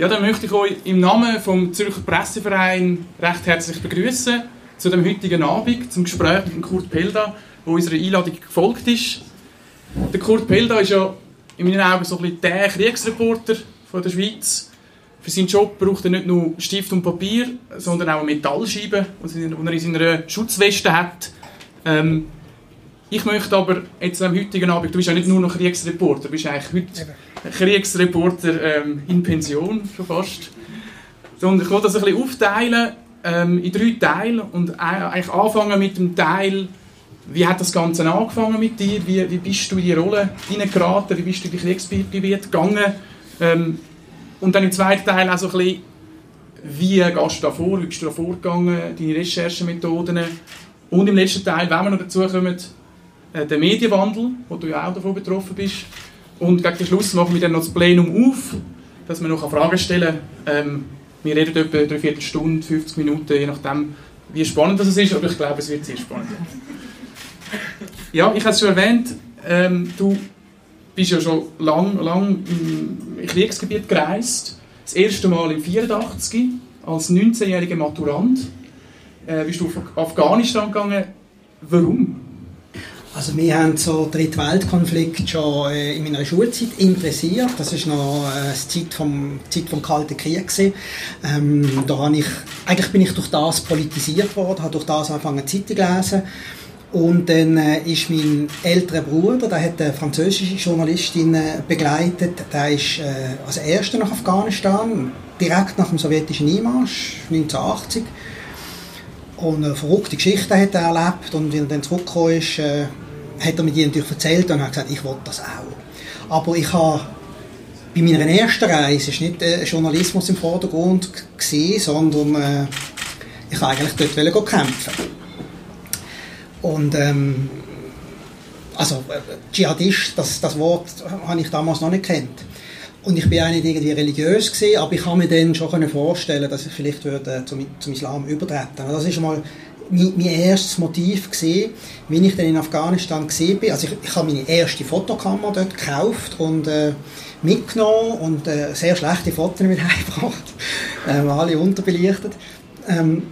Ja, dann möchte ich euch im Namen vom Zürcher Presseverein recht herzlich begrüßen zu dem heutigen Abend zum Gespräch mit Kurt Pelda, wo unserer Einladung gefolgt ist. Der Kurt Pelda ist ja in meinen Augen so ein bisschen der Kriegsreporter von der Schweiz. Für seinen Job braucht er nicht nur Stift und Papier, sondern auch eine Metallscheibe, die er in seiner Schutzweste hat. Ähm, ich möchte aber jetzt am heutigen Abend, du bist ja nicht nur noch Kriegsreporter, du bist eigentlich heute Kriegsreporter ähm, in Pension schon fast. Sondern ich will das ein bisschen aufteilen ähm, in drei Teile und eigentlich anfangen mit dem Teil, wie hat das Ganze angefangen mit dir? Wie, wie bist du in die Rolle hineingeraten? Wie bist du in die Kriegsgebiete gegangen? Ähm, und dann im zweiten Teil auch so ein bisschen, wie gehst du da vor? Wie bist du da vorgegangen? Deine Recherchemethoden? Und im letzten Teil, wenn wir noch dazu kommen, äh, der Medienwandel, wo du ja auch davon betroffen bist. Und gegen den Schluss machen wir dann noch das Plenum auf, dass wir noch Fragen stellen. Ähm, wir reden etwa eine Viertelstunde, 50 Minuten, je nachdem, wie spannend das ist, aber ich glaube, es wird sehr spannend. Ja, ich habe es schon erwähnt, ähm, du bist ja schon lang, lang im Kriegsgebiet gereist. Das erste Mal im 84 als 19-jähriger Maturant äh, bist du auf Afghanistan gegangen. Warum? Also wir haben so Drittweltkonflikt schon äh, in meiner Schulzeit interessiert. Das ist noch äh, die Zeit vom, Zeit vom Kalten Krieg Ähm, da habe ich, eigentlich bin ich durch das politisiert worden, habe durch das angefangen Zeitung lesen. Und dann äh, ist mein älterer Bruder, der hat eine französische Journalistin äh, begleitet, der ist äh, als erster nach Afghanistan, direkt nach dem sowjetischen Einmarsch 1980. Und eine verrückte Geschichte hat er erlebt und wenn er dann zurückgekommen ist, äh, hat er mir die natürlich erzählt und hat gesagt, ich wollte das auch. Aber ich habe bei meiner ersten Reise ist nicht äh, Journalismus im Vordergrund gewesen, sondern äh, ich wollte eigentlich dort kämpfen. Und ähm, also äh, Dschihadist, das, das Wort habe ich damals noch nicht kennt. Und ich bin auch nicht irgendwie religiös gewesen, aber ich kann mir dann schon vorstellen, dass ich vielleicht würde zum, zum Islam übertreten. Das ist mal mein, mein erstes Motiv gesehen, wie ich dann in Afghanistan gesehen bin. Also ich, ich habe meine erste Fotokamera dort gekauft und äh, mitgenommen und äh, sehr schlechte Fotos mit heimgebracht, äh, alle unterbelichtet. Ähm,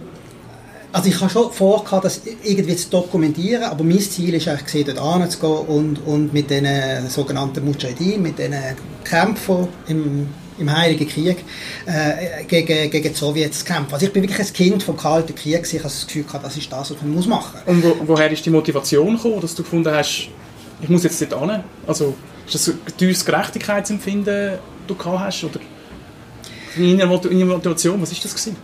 also ich habe schon vor, das irgendwie zu dokumentieren, aber mein Ziel ist eigentlich, dort anzugehen und, und mit den sogenannten Mujahideen, mit den Kämpfern im, im Heiligen Krieg äh, gegen, gegen die Sowjets kämpfen. Also ich bin wirklich ein Kind vom Kalten Krieg, ich habe das Gefühl gehabt, das ist das, was man muss machen muss. Und wo, woher ist die Motivation gekommen, dass du gefunden hast, ich muss jetzt dort hin? Also ist das ein teures Gerechtigkeitsempfinden, das du gehabt hast? Oder deine Motivation, was ist das gewesen?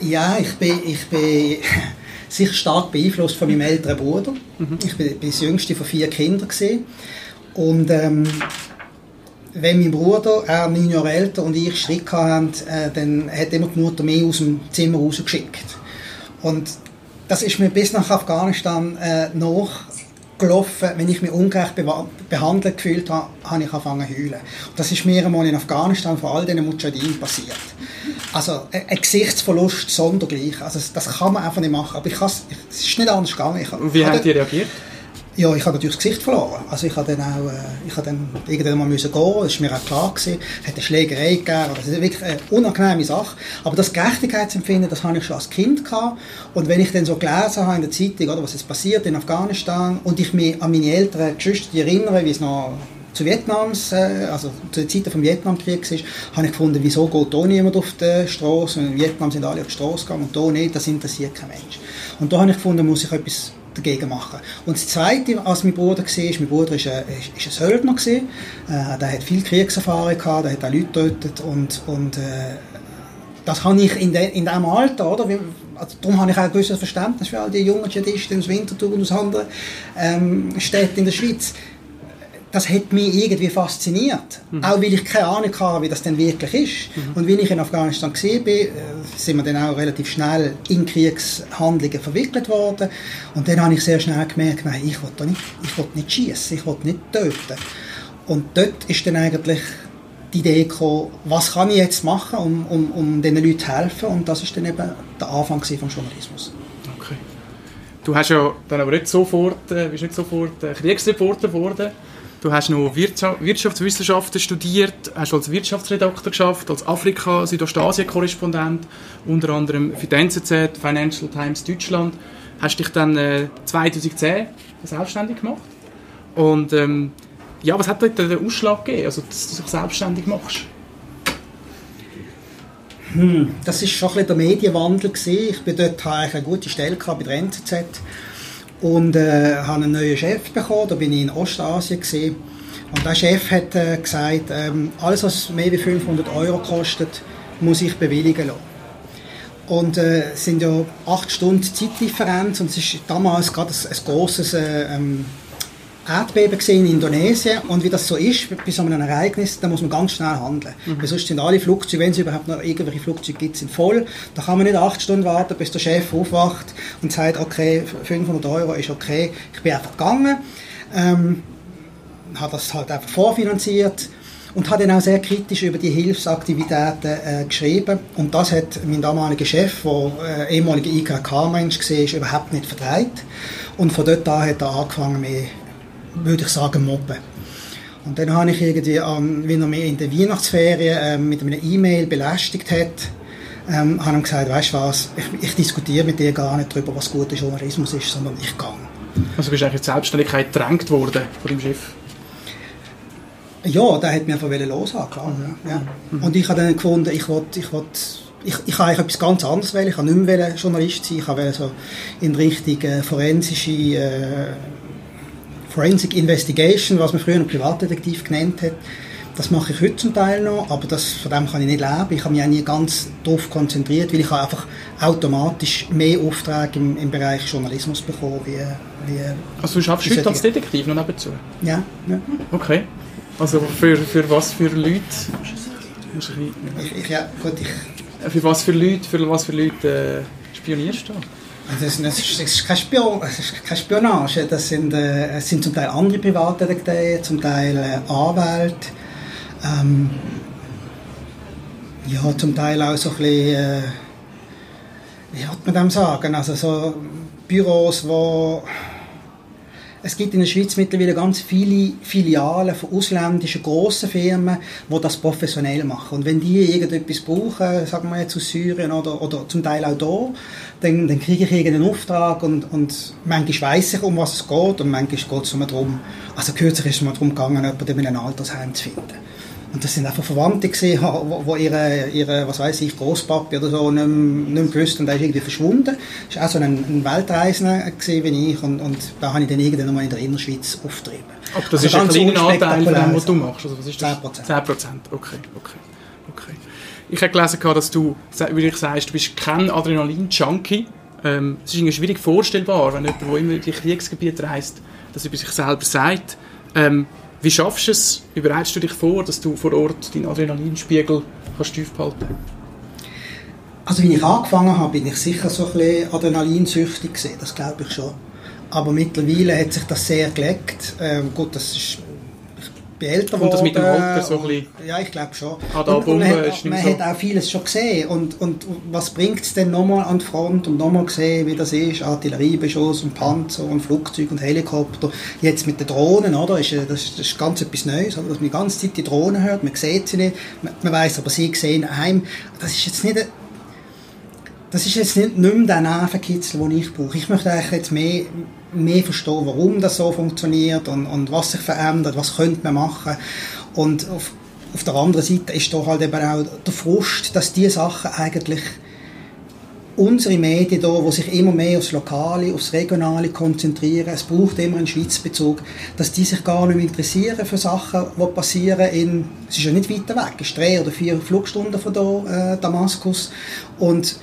Ja, ich bin, ich bin sicher stark beeinflusst von meinem älteren Bruder. Mhm. Ich bin, bin das jüngste von vier Kindern gewesen. und ähm, wenn mein Bruder, er neun Jahre älter und ich Schritt hatten, äh, dann hat immer die Mutter mich aus dem Zimmer rausgeschickt. Und das ist mir bis nach Afghanistan äh, noch gelaufen, wenn ich mich ungerecht behandelt gefühlt habe, habe ich angefangen zu heulen. Und das ist mir einmal in Afghanistan vor all diesen Mujahideen passiert. Also ein Gesichtsverlust sondergleich. Also das kann man einfach nicht machen. Aber ich es ist nicht anders gegangen. Ich, Und wie haben die reagiert? Ja, ich habe natürlich das Gesicht verloren. Also ich habe dann auch, äh, ich habe dann irgendwann mal müssen gehen, das ist mir auch klar gewesen. Es hat eine Schlägerei gegeben, das ist wirklich eine unangenehme Sache. Aber das Gerechtigkeitsempfinden, das habe ich schon als Kind gehabt. Und wenn ich dann so gelesen habe in der Zeitung, oder, was jetzt passiert in Afghanistan, und ich mich an meine älteren Geschwister erinnere, wie es noch zu Vietnams, äh, also zu den Zeiten des Vietnamkriegs ist, habe ich gefunden, wieso geht da niemand auf die Straße? In Vietnam sind alle auf die Straße gegangen und da nicht, das interessiert kein Mensch. Und da habe ich gefunden, muss ich etwas dagegen machen. Und das Zweite, als mein Bruder war, mein Bruder ist ein, ist ein Söldner, äh, der hat viel Kriegserfahrung gehabt, der hat auch Leute getötet und, und äh, das habe ich in, de, in diesem Alter, oder? Also, darum habe ich auch ein gewisses Verständnis für all die jungen Dschihadisten aus Winterthur und aus anderen ähm, Städten in der Schweiz das hat mich irgendwie fasziniert. Mhm. Auch weil ich keine Ahnung hatte, wie das denn wirklich ist. Mhm. Und wie ich in Afghanistan war, bin, äh, sind wir dann auch relativ schnell in Kriegshandlungen verwickelt worden. Und dann habe ich sehr schnell gemerkt, nein, ich will nicht, ich will nicht schießen, ich will nicht töten. Und dort ist dann eigentlich die Idee gekommen, was kann ich jetzt machen, um, um, um diesen Leuten zu helfen. Und das ist dann eben der Anfang des Journalismus. Okay. Du hast ja dann aber nicht sofort, äh, bist nicht sofort äh, Kriegsreporter geworden Du hast noch Wirtschaftswissenschaften studiert, hast als Wirtschaftsredakteur geschafft, als Afrika-Südostasien-Korrespondent, unter anderem für die NZZ, Financial Times Deutschland. Hast dich dann äh, 2010 selbstständig gemacht. Und ähm, ja, was hat dir den Ausschlag gegeben, also, dass du dich selbstständig machst? Hm, das war schon ein bisschen der Medienwandel gewesen. Ich bin dort eine gute Stelle bei der NZZ und äh, habe einen neuen Chef bekommen. Da bin ich in Ostasien gewesen. und der Chef hat äh, gesagt, ähm, alles was mehr wie 500 Euro kostet, muss ich bewilligen lassen. Und äh, es sind ja acht Stunden Zeitdifferenz und es ist damals gerade ein, ein grosses äh, ähm, Erdbeben in Indonesien und wie das so ist bei so einem Ereignis, da muss man ganz schnell handeln. Mhm. Weil sonst sind alle Flugzeuge, wenn es überhaupt noch irgendwelche Flugzeuge gibt, sind voll. Da kann man nicht acht Stunden warten, bis der Chef aufwacht und sagt, okay, 500 Euro ist okay. Ich bin einfach gegangen, ähm, habe das halt einfach vorfinanziert und habe dann auch sehr kritisch über die Hilfsaktivitäten äh, geschrieben. Und das hat mein damaliger Chef, der äh, ehemaliger IKK-Mensch war, überhaupt nicht vertreibt. Und von dort an hat er angefangen, mich würde ich sagen, mobben. Und dann habe ich irgendwie, ähm, wie er mich in der Weihnachtsferien äh, mit einer E-Mail belästigt hat, ähm, habe ihm gesagt, weißt du was, ich, ich, diskutiere mit dir gar nicht darüber, was guter Journalismus ist, sondern ich gehe. Also bist du eigentlich in Selbstständigkeit gedrängt worden von dem Chef? Ja, der hat mir einfach loshaben, klar. Mhm. Ja. Mhm. Und ich habe dann gefunden, ich wollte, ich wollte ich, ich habe etwas ganz anderes wählen. Ich habe nicht mehr Journalist sein. Ich habe so in Richtung äh, forensische äh, Forensic Investigation, was man früher noch Privatdetektiv genannt hat, das mache ich heute zum Teil noch, aber das, von dem kann ich nicht leben. Ich habe mich auch nie ganz darauf konzentriert, weil ich einfach automatisch mehr Aufträge im, im Bereich Journalismus bekomme. Wie, wie also du arbeitest heute als Detektiv noch nebenzu? Ja. ja. Okay. Also für, für was für Leute? Ich, ich, ja, gut, ich, für was für Leute, für was für Leute äh, spionierst du? Das, ist, das, ist kein Spion, das ist keine Spionage, das sind, äh, sind zum Teil andere Privatdetektive, zum Teil äh, Anwälte, ähm, ja, zum Teil auch so ein bisschen, äh, wie hat man dem sagen, also so Büros, wo es gibt in der Schweiz mittlerweile ganz viele Filialen von ausländischen grossen Firmen, die das professionell machen. Und wenn die irgendetwas brauchen, sagen wir jetzt aus Syrien oder, oder zum Teil auch hier, dann, dann kriege ich irgendeinen Auftrag und, und manchmal weiss ich, um was es geht und manchmal geht es nur darum, also kürzlich ist es mal darum gegangen, jemanden in einem Altersheim zu finden. Und das sind einfach Verwandte gesehen, wo, wo ihre, ihre, was weiß ich, Großpapi oder so nicht, nicht mehr gewusst und der ist irgendwie verschwunden. Das war auch so ein, ein Weltreisender gesehen wie ich und, und da habe ich dann irgendwann mal in der Innerschweiz aufgetrieben. Aber das also ist ein kleiner Anteil von dem, was du machst? Also was ist das? 10%. 10%, okay, okay, okay. Ich habe gelesen, dass du, wie ich sagst, du bist kein Adrenalin-Junkie. Ähm, es ist irgendwie schwierig vorstellbar, wenn jemand, der immer in die Kriegsgebiete reist, das über sich selber sagt. Ähm, wie schaffst du es, wie bereitest du dich vor, dass du vor Ort deinen Adrenalinspiegel kannst tief behalten Also wie ich angefangen habe, bin ich sicher so ein bisschen adrenalinsüchtig gewesen, das glaube ich schon. Aber mittlerweile hat sich das sehr gelegt. Ähm, gut, das ist bin älter Kommt das mit dem Alter so ein bisschen? Ja, ich glaube schon. Ah, und, und man, hat, man so. hat, auch vieles schon gesehen. Und, und was bringt es denn nochmal an die Front und nochmal gesehen, wie das ist? Artilleriebeschuss und Panzer und Flugzeuge und Helikopter. Jetzt mit den Drohnen, oder? Ist, das, das ist ganz etwas Neues, oder? dass man die ganze Zeit die Drohnen hört. Man sieht sie nicht. Man, man weiß aber, sie sehen heim. Das ist jetzt nicht... Das ist jetzt nicht, nicht mehr der Nervenkitzel, den ich brauche. Ich möchte eigentlich jetzt mehr mehr verstehen, warum das so funktioniert und, und was sich verändert, was könnte man machen. Und auf, auf der anderen Seite ist doch halt eben auch der Frust, dass diese Sachen eigentlich unsere Medien hier, die sich immer mehr aufs Lokale, aufs Regionale konzentrieren, es braucht immer einen Schweizbezug, dass die sich gar nicht interessieren für Sachen, die passieren in, es ist ja nicht weiter weg, es ist drei oder vier Flugstunden von hier, äh, Damaskus und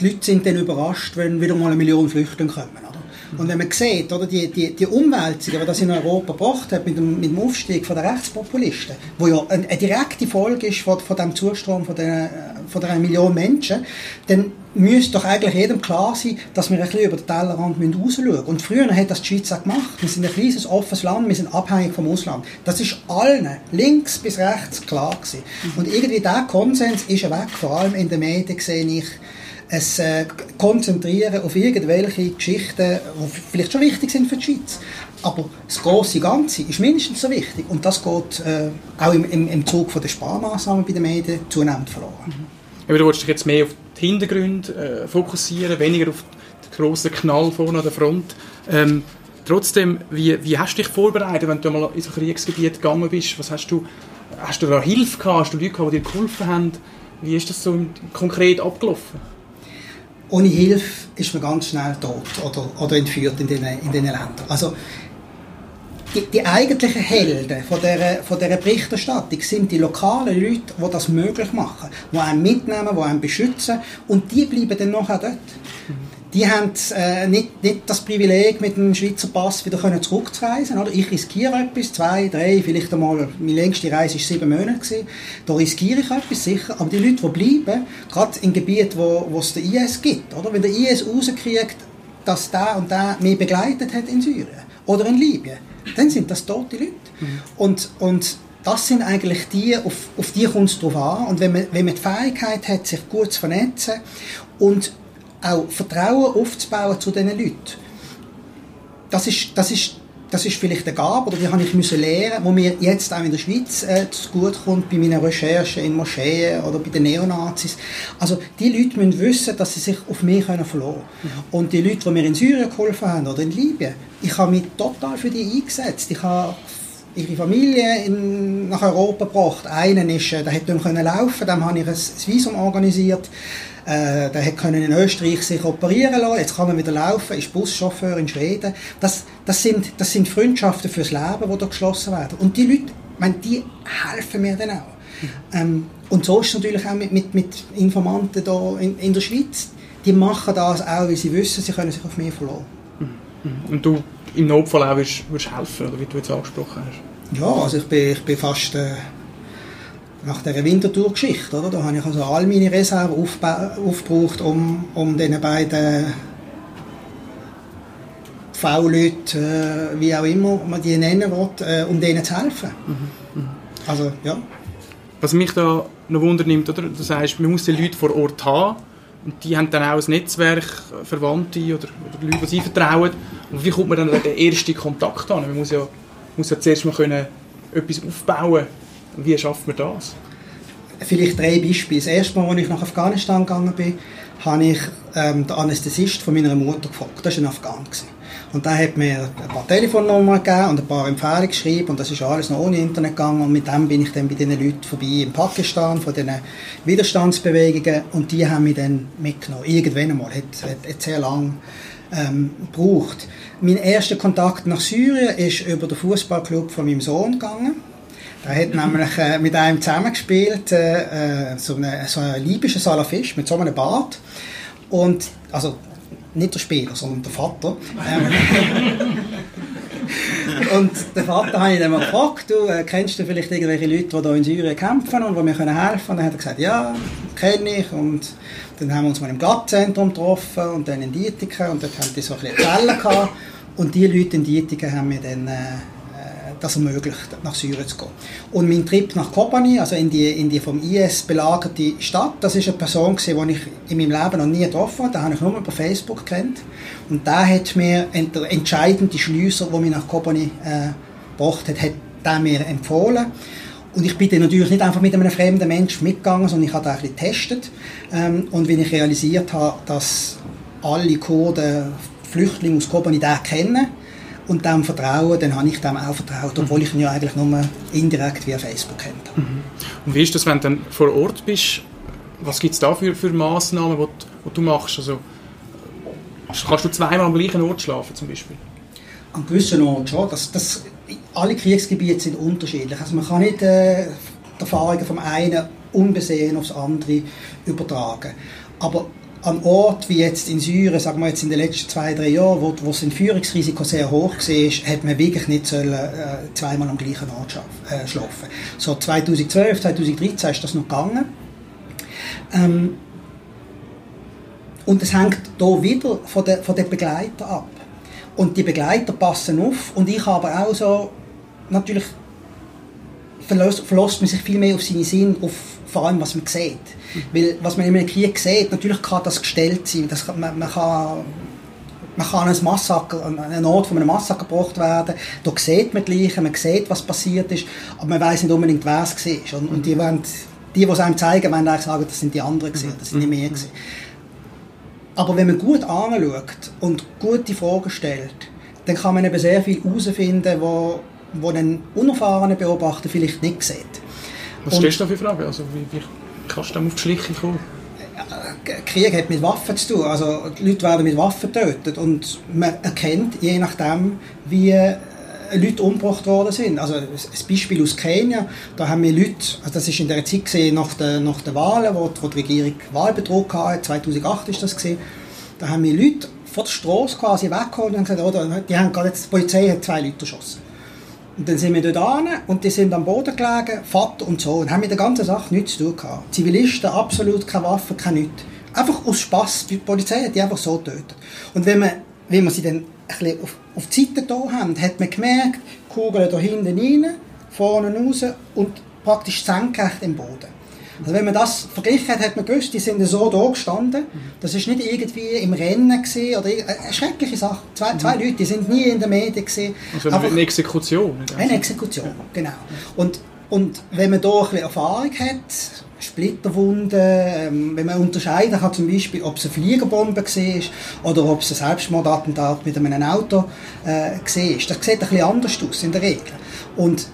die Leute sind dann überrascht, wenn wieder mal eine Million Flüchtlinge kommen. Und wenn man sieht, oder, die, die, die Umwälzungen, die das in Europa gebracht hat, mit dem, mit dem Aufstieg von der Rechtspopulisten, wo ja eine, eine direkte Folge ist von, von dem Zustrom von der, von der Million Menschen, dann müsste doch eigentlich jedem klar sein, dass wir ein bisschen über den Tellerrand rausschauen müssen. Und früher hat das die Schweiz auch gemacht. Wir sind ein kleines, offenes Land, wir sind abhängig vom Ausland. Das ist allen, links bis rechts, klar gewesen. Und irgendwie dieser Konsens ist weg, vor allem in den Medien sehe ich, es äh, konzentrieren auf irgendwelche Geschichten, die vielleicht schon wichtig sind für die Schweiz, aber das große Ganze ist mindestens so wichtig und das geht äh, auch im, im, im Zug von der Sparmaßnahmen bei den Medien zunehmend verloren. Mhm. Aber du wolltest dich jetzt mehr auf die Hintergründe äh, fokussieren, weniger auf den grossen Knall vorne an der Front. Ähm, trotzdem, wie, wie hast du dich vorbereitet, wenn du mal in so ein Kriegsgebiet gegangen bist? Was hast du, hast du da Hilfe gehabt? Hast du Leute gehabt, die dir geholfen haben? Wie ist das so konkret abgelaufen? Ohne Hilfe ist man ganz schnell tot oder, oder entführt in diesen in den Ländern. Also, die, die eigentlichen Helden von dieser, von dieser Berichterstattung sind die lokalen Leute, die das möglich machen, die einen mitnehmen, die einen beschützen und die bleiben dann nachher dort. Die haben äh, nicht, nicht das Privileg, mit dem Schweizer Pass wieder können zurückzureisen. Oder? Ich riskiere etwas, zwei, drei, vielleicht einmal, meine längste Reise war sieben Monate. Gewesen. Da riskiere ich etwas, sicher. Aber die Leute, die bleiben, gerade in Gebieten, wo, wo es den IS gibt, oder? wenn der IS rauskriegt, dass der und der mich begleitet hat in Syrien oder in Libyen, dann sind das tote Leute. Mhm. Und, und das sind eigentlich die, auf, auf die kommt es drauf an. Und wenn man, wenn man die Fähigkeit hat, sich gut zu vernetzen und auch Vertrauen aufzubauen zu diesen Leuten, das ist, das ist, das ist vielleicht eine Gabe, oder die habe ich müssen lernen, wo mir jetzt auch in der Schweiz äh, gut kommt, bei meinen Recherchen in Moscheen oder bei den Neonazis. Also die Leute müssen wissen, dass sie sich auf mich können verlassen können. Mhm. Und die Leute, die mir in Syrien geholfen haben oder in Libyen, ich habe mich total für die eingesetzt. Ich habe ihre Familie in, nach Europa gebracht. Einen ist, äh, der hätte können laufen, dem habe ich ein Visum organisiert. Äh, der hat können in Österreich sich operieren lassen. Jetzt kann er wieder laufen. Ist Buschauffeur in Schweden. Das, das sind, das sind Freundschaften fürs Leben, die da geschlossen werden. Und die Leute, meine, die helfen mir dann auch. Ähm, und so ist es natürlich auch mit, mit, mit Informanten da in, in der Schweiz. Die machen das auch, weil sie wissen, sie können sich auf mich verlassen. Und du im Notfall auch würdest, würdest helfen, oder wie du jetzt angesprochen hast? Ja, also ich bin, ich bin fast äh, nach dieser Wintertour-Geschichte, oder? Da habe ich also all meine Reserven aufgebraucht, um, um diesen beiden V-Leuten, äh, wie auch immer man die nennen will, äh, um denen zu helfen. Mhm. Mhm. Also, ja. Was mich da noch wundernimmt, oder? Du sagst, man muss die Leute vor Ort haben, und die haben dann auch ein Netzwerk, äh, Verwandte oder, oder Leute, die sie vertrauen. Und wie kommt man dann an den ersten Kontakt an? Man muss ja, muss ja zuerst mal können etwas aufbauen Wie schafft man das? Vielleicht drei Beispiele. Das erste Mal, als ich nach Afghanistan gegangen bin, habe ich ähm, den Anästhesist von meiner Mutter gefragt. Das war ein Afghan. Gewesen. Und der hat mir ein paar Telefonnummern gegeben und ein paar Empfehlungen geschrieben und das ist alles noch ohne Internet gegangen und mit dem bin ich dann bei diesen Leuten vorbei in Pakistan, von diesen Widerstandsbewegungen und die haben mich dann mitgenommen. Irgendwann einmal, hat, hat, hat sehr lange ähm, gebraucht. Mein erster Kontakt nach Syrien ist über den Fußballclub von meinem Sohn gegangen. Er hat nämlich äh, mit einem zusammengespielt, äh, äh so, einen, so einen libyschen Salafist mit so einem Bart. Und, also nicht der Spieler, sondern der Vater. Ähm, und den Vater habe ich dann gefragt, du, äh, kennst du vielleicht irgendwelche Leute, die hier in Syrien kämpfen und die mir können helfen können? Und dann hat er gesagt, ja, kenne ich. Und dann haben wir uns mal im GATT-Zentrum getroffen und dann in Dietiken und dort haben die so ein bisschen Zellen gehabt. Und die Leute in Dietiken haben mir dann... Äh, das ermöglicht, nach Syrien zu gehen. Und mein Trip nach Kobani, also in die, in die vom IS belagerte Stadt, das ist eine Person die ich in meinem Leben noch nie getroffen habe, den habe ich nur über Facebook kennt. Und der hat mir der entscheidende Schlüssel, der mich nach Kobani äh, gebracht hat, hat der mir empfohlen. Und ich bin dann natürlich nicht einfach mit einem fremden Menschen mitgegangen, sondern ich habe den ein bisschen getestet. Ähm, und wenn ich realisiert habe, dass alle Kurden Flüchtlinge aus Kobani den kennen, und dem Vertrauen, dann habe ich dem auch vertraut, obwohl ich ihn ja eigentlich nur indirekt via Facebook kenne. Mhm. Und wie ist das, wenn du dann vor Ort bist? Was gibt es da für, für Massnahmen, die, die du machst? Also, kannst du zweimal am gleichen Ort schlafen zum Beispiel? An gewissen Orten schon. Das, das, alle Kriegsgebiete sind unterschiedlich. Also man kann nicht äh, die Erfahrungen vom einen unbesehen aufs andere übertragen. Aber an Ort wie jetzt in Syrien, sagen wir jetzt in den letzten zwei, drei Jahren, wo, wo das Entführungsrisiko sehr hoch war, hat man wirklich nicht sollen, äh, zweimal am gleichen Ort äh, schlafen. So 2012, 2013 ist das noch gegangen. Ähm, und es hängt hier wieder von den, von den Begleitern ab. Und die Begleiter passen auf und ich habe auch so, natürlich verlässt, verlässt man sich viel mehr auf seinen Sinn, auf vor allem was man sieht. Weil was man in einem Krieg sieht, natürlich kann das gestellt sein. Das man, man kann man kann ein Massaker, an einen Ort von einem Massaker gebracht werden, da sieht man die Leichen, man sieht, was passiert ist, aber man weiß nicht unbedingt, wer es war. Und, und die, wollen, die, die es einem zeigen, wollen eigentlich sagen, das sind die anderen gewesen, das sind nicht mehr gewesen. Aber wenn man gut anschaut und gute Fragen stellt, dann kann man eben sehr viel herausfinden, wo, wo ein unerfahrener Beobachter vielleicht nicht sieht. Was stellst du da für Fragen? Also, wie, wie kannst du dann auf die Schliche kommen? Krieg hat mit Waffen zu tun. Also die Leute werden mit Waffen getötet und man erkennt, je nachdem, wie äh, Leute umgebracht worden sind. Also ein Beispiel aus Kenia, da haben wir Leute, also das ist in der Zeit gesehen nach den, nach den Wahlen, wo, wo die Regierung Wahlbetrug hatte, 2008 ist das gesehen, da haben wir Leute von der Straße quasi weggeholt und gesagt, oder, die, haben gerade jetzt, die Polizei hat zwei Leute erschossen. Und dann sind wir dort hin und die sind am Boden gelegen, Vater und Sohn, haben mit der ganzen Sache nichts zu tun gehabt. Zivilisten, absolut keine Waffen, kein nichts. Einfach aus Spass. Die Polizei hat die einfach so getötet. Und wenn man, wenn man sie dann ein bisschen auf, auf die Seite da haben, hat man gemerkt, Kugeln da hinten rein, vorne raus und praktisch senkrecht im Boden. Also wenn man das verglichen hat, hat man gewusst, die sind so da gestanden. Das ist nicht irgendwie im Rennen gewesen, oder eine schreckliche Sache. Zwei, zwei Leute, die sind nie in den Medien gewesen. Also eine Exekution. Eine Exekution, genau. Und, und wenn man da ein bisschen Erfahrung hat, Splitterwunden, ähm, wenn man unterscheiden kann zum Beispiel, ob es eine Fliegerbombe war oder ob es ein Selbstmordattentat mit einem Auto äh, war. Das sieht ein bisschen anders aus in der Regel. Und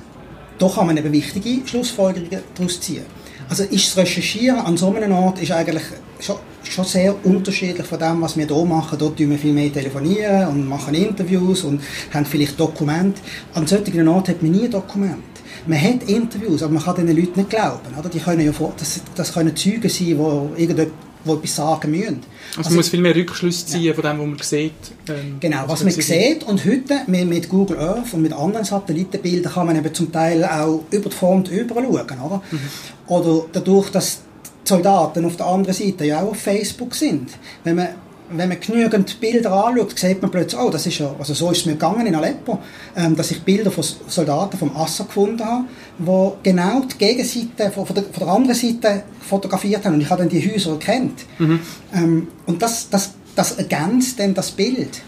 da kann man eben wichtige Schlussfolgerungen daraus ziehen. Also ist das Recherchieren an so einem Ort ist eigentlich schon, schon sehr unterschiedlich von dem, was wir hier machen. Dort tun wir viel mehr telefonieren und machen Interviews und haben vielleicht Dokumente. An solchen Orten hat man nie Dokumente. Man hat Interviews, aber man kann diesen Leuten nicht glauben. Oder? Die können ja vor, das, das können Zeugen sein, die irgendetwas die etwas sagen müssen. Also, also man muss viel mehr Rückschlüsse ziehen ja. von dem, was man sieht. Ähm, genau, was man sieht und heute mit, mit, Google Earth und mit anderen Satellitenbildern kann man eben zum Teil auch über die Front überschauen, oder? Mhm. Oder dadurch, dass die Soldaten auf der anderen Seite ja auch auf Facebook sind. Wenn man wenn man genügend Bilder anschaut, sieht man plötzlich, oh, das ist ja, also so ist es mir gegangen in Aleppo, ähm, dass ich Bilder von Soldaten vom Assad gefunden habe, wo genau die Gegenseite von, von, der, von der anderen Seite fotografiert haben und ich habe dann die Häuser erkannt. Mhm. Ähm, und das, das, das ergänzt dann das Bild.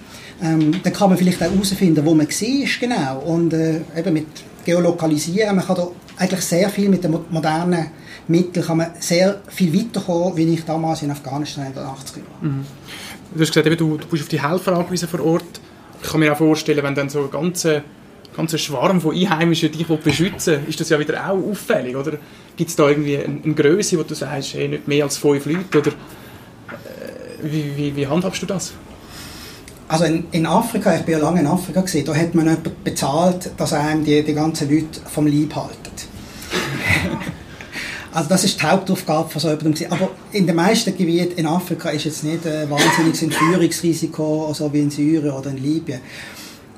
Ähm, dann kann man vielleicht auch herausfinden, wo man war, genau. Und äh, eben mit Geolokalisieren, man kann da eigentlich sehr viel mit den modernen Mitteln kann man sehr viel weiterkommen, wie ich damals in Afghanistan in den 80er Jahren. Mhm. Du hast gesagt, eben, du, du bist auf die Helfer angewiesen vor Ort. Ich kann mir auch vorstellen, wenn dann so ein ganzer, ganzer Schwarm von Einheimischen dich beschützen will, ist das ja wieder auch auffällig, oder? Gibt es da irgendwie eine, eine Größe, wo du sagst, hey, nicht mehr als fünf Leute, oder äh, wie, wie, wie handhabst du das? Also in, in, Afrika, ich bin ja lange in Afrika gewesen, da hat man jemanden bezahlt, dass einem die, die ganzen Leute vom Leib halten. Also das ist die Hauptaufgabe von so jemandem. Aber in den meisten Gebieten in Afrika ist jetzt nicht ein wahnsinniges Entführungsrisiko, so wie in Syrien oder in Libyen.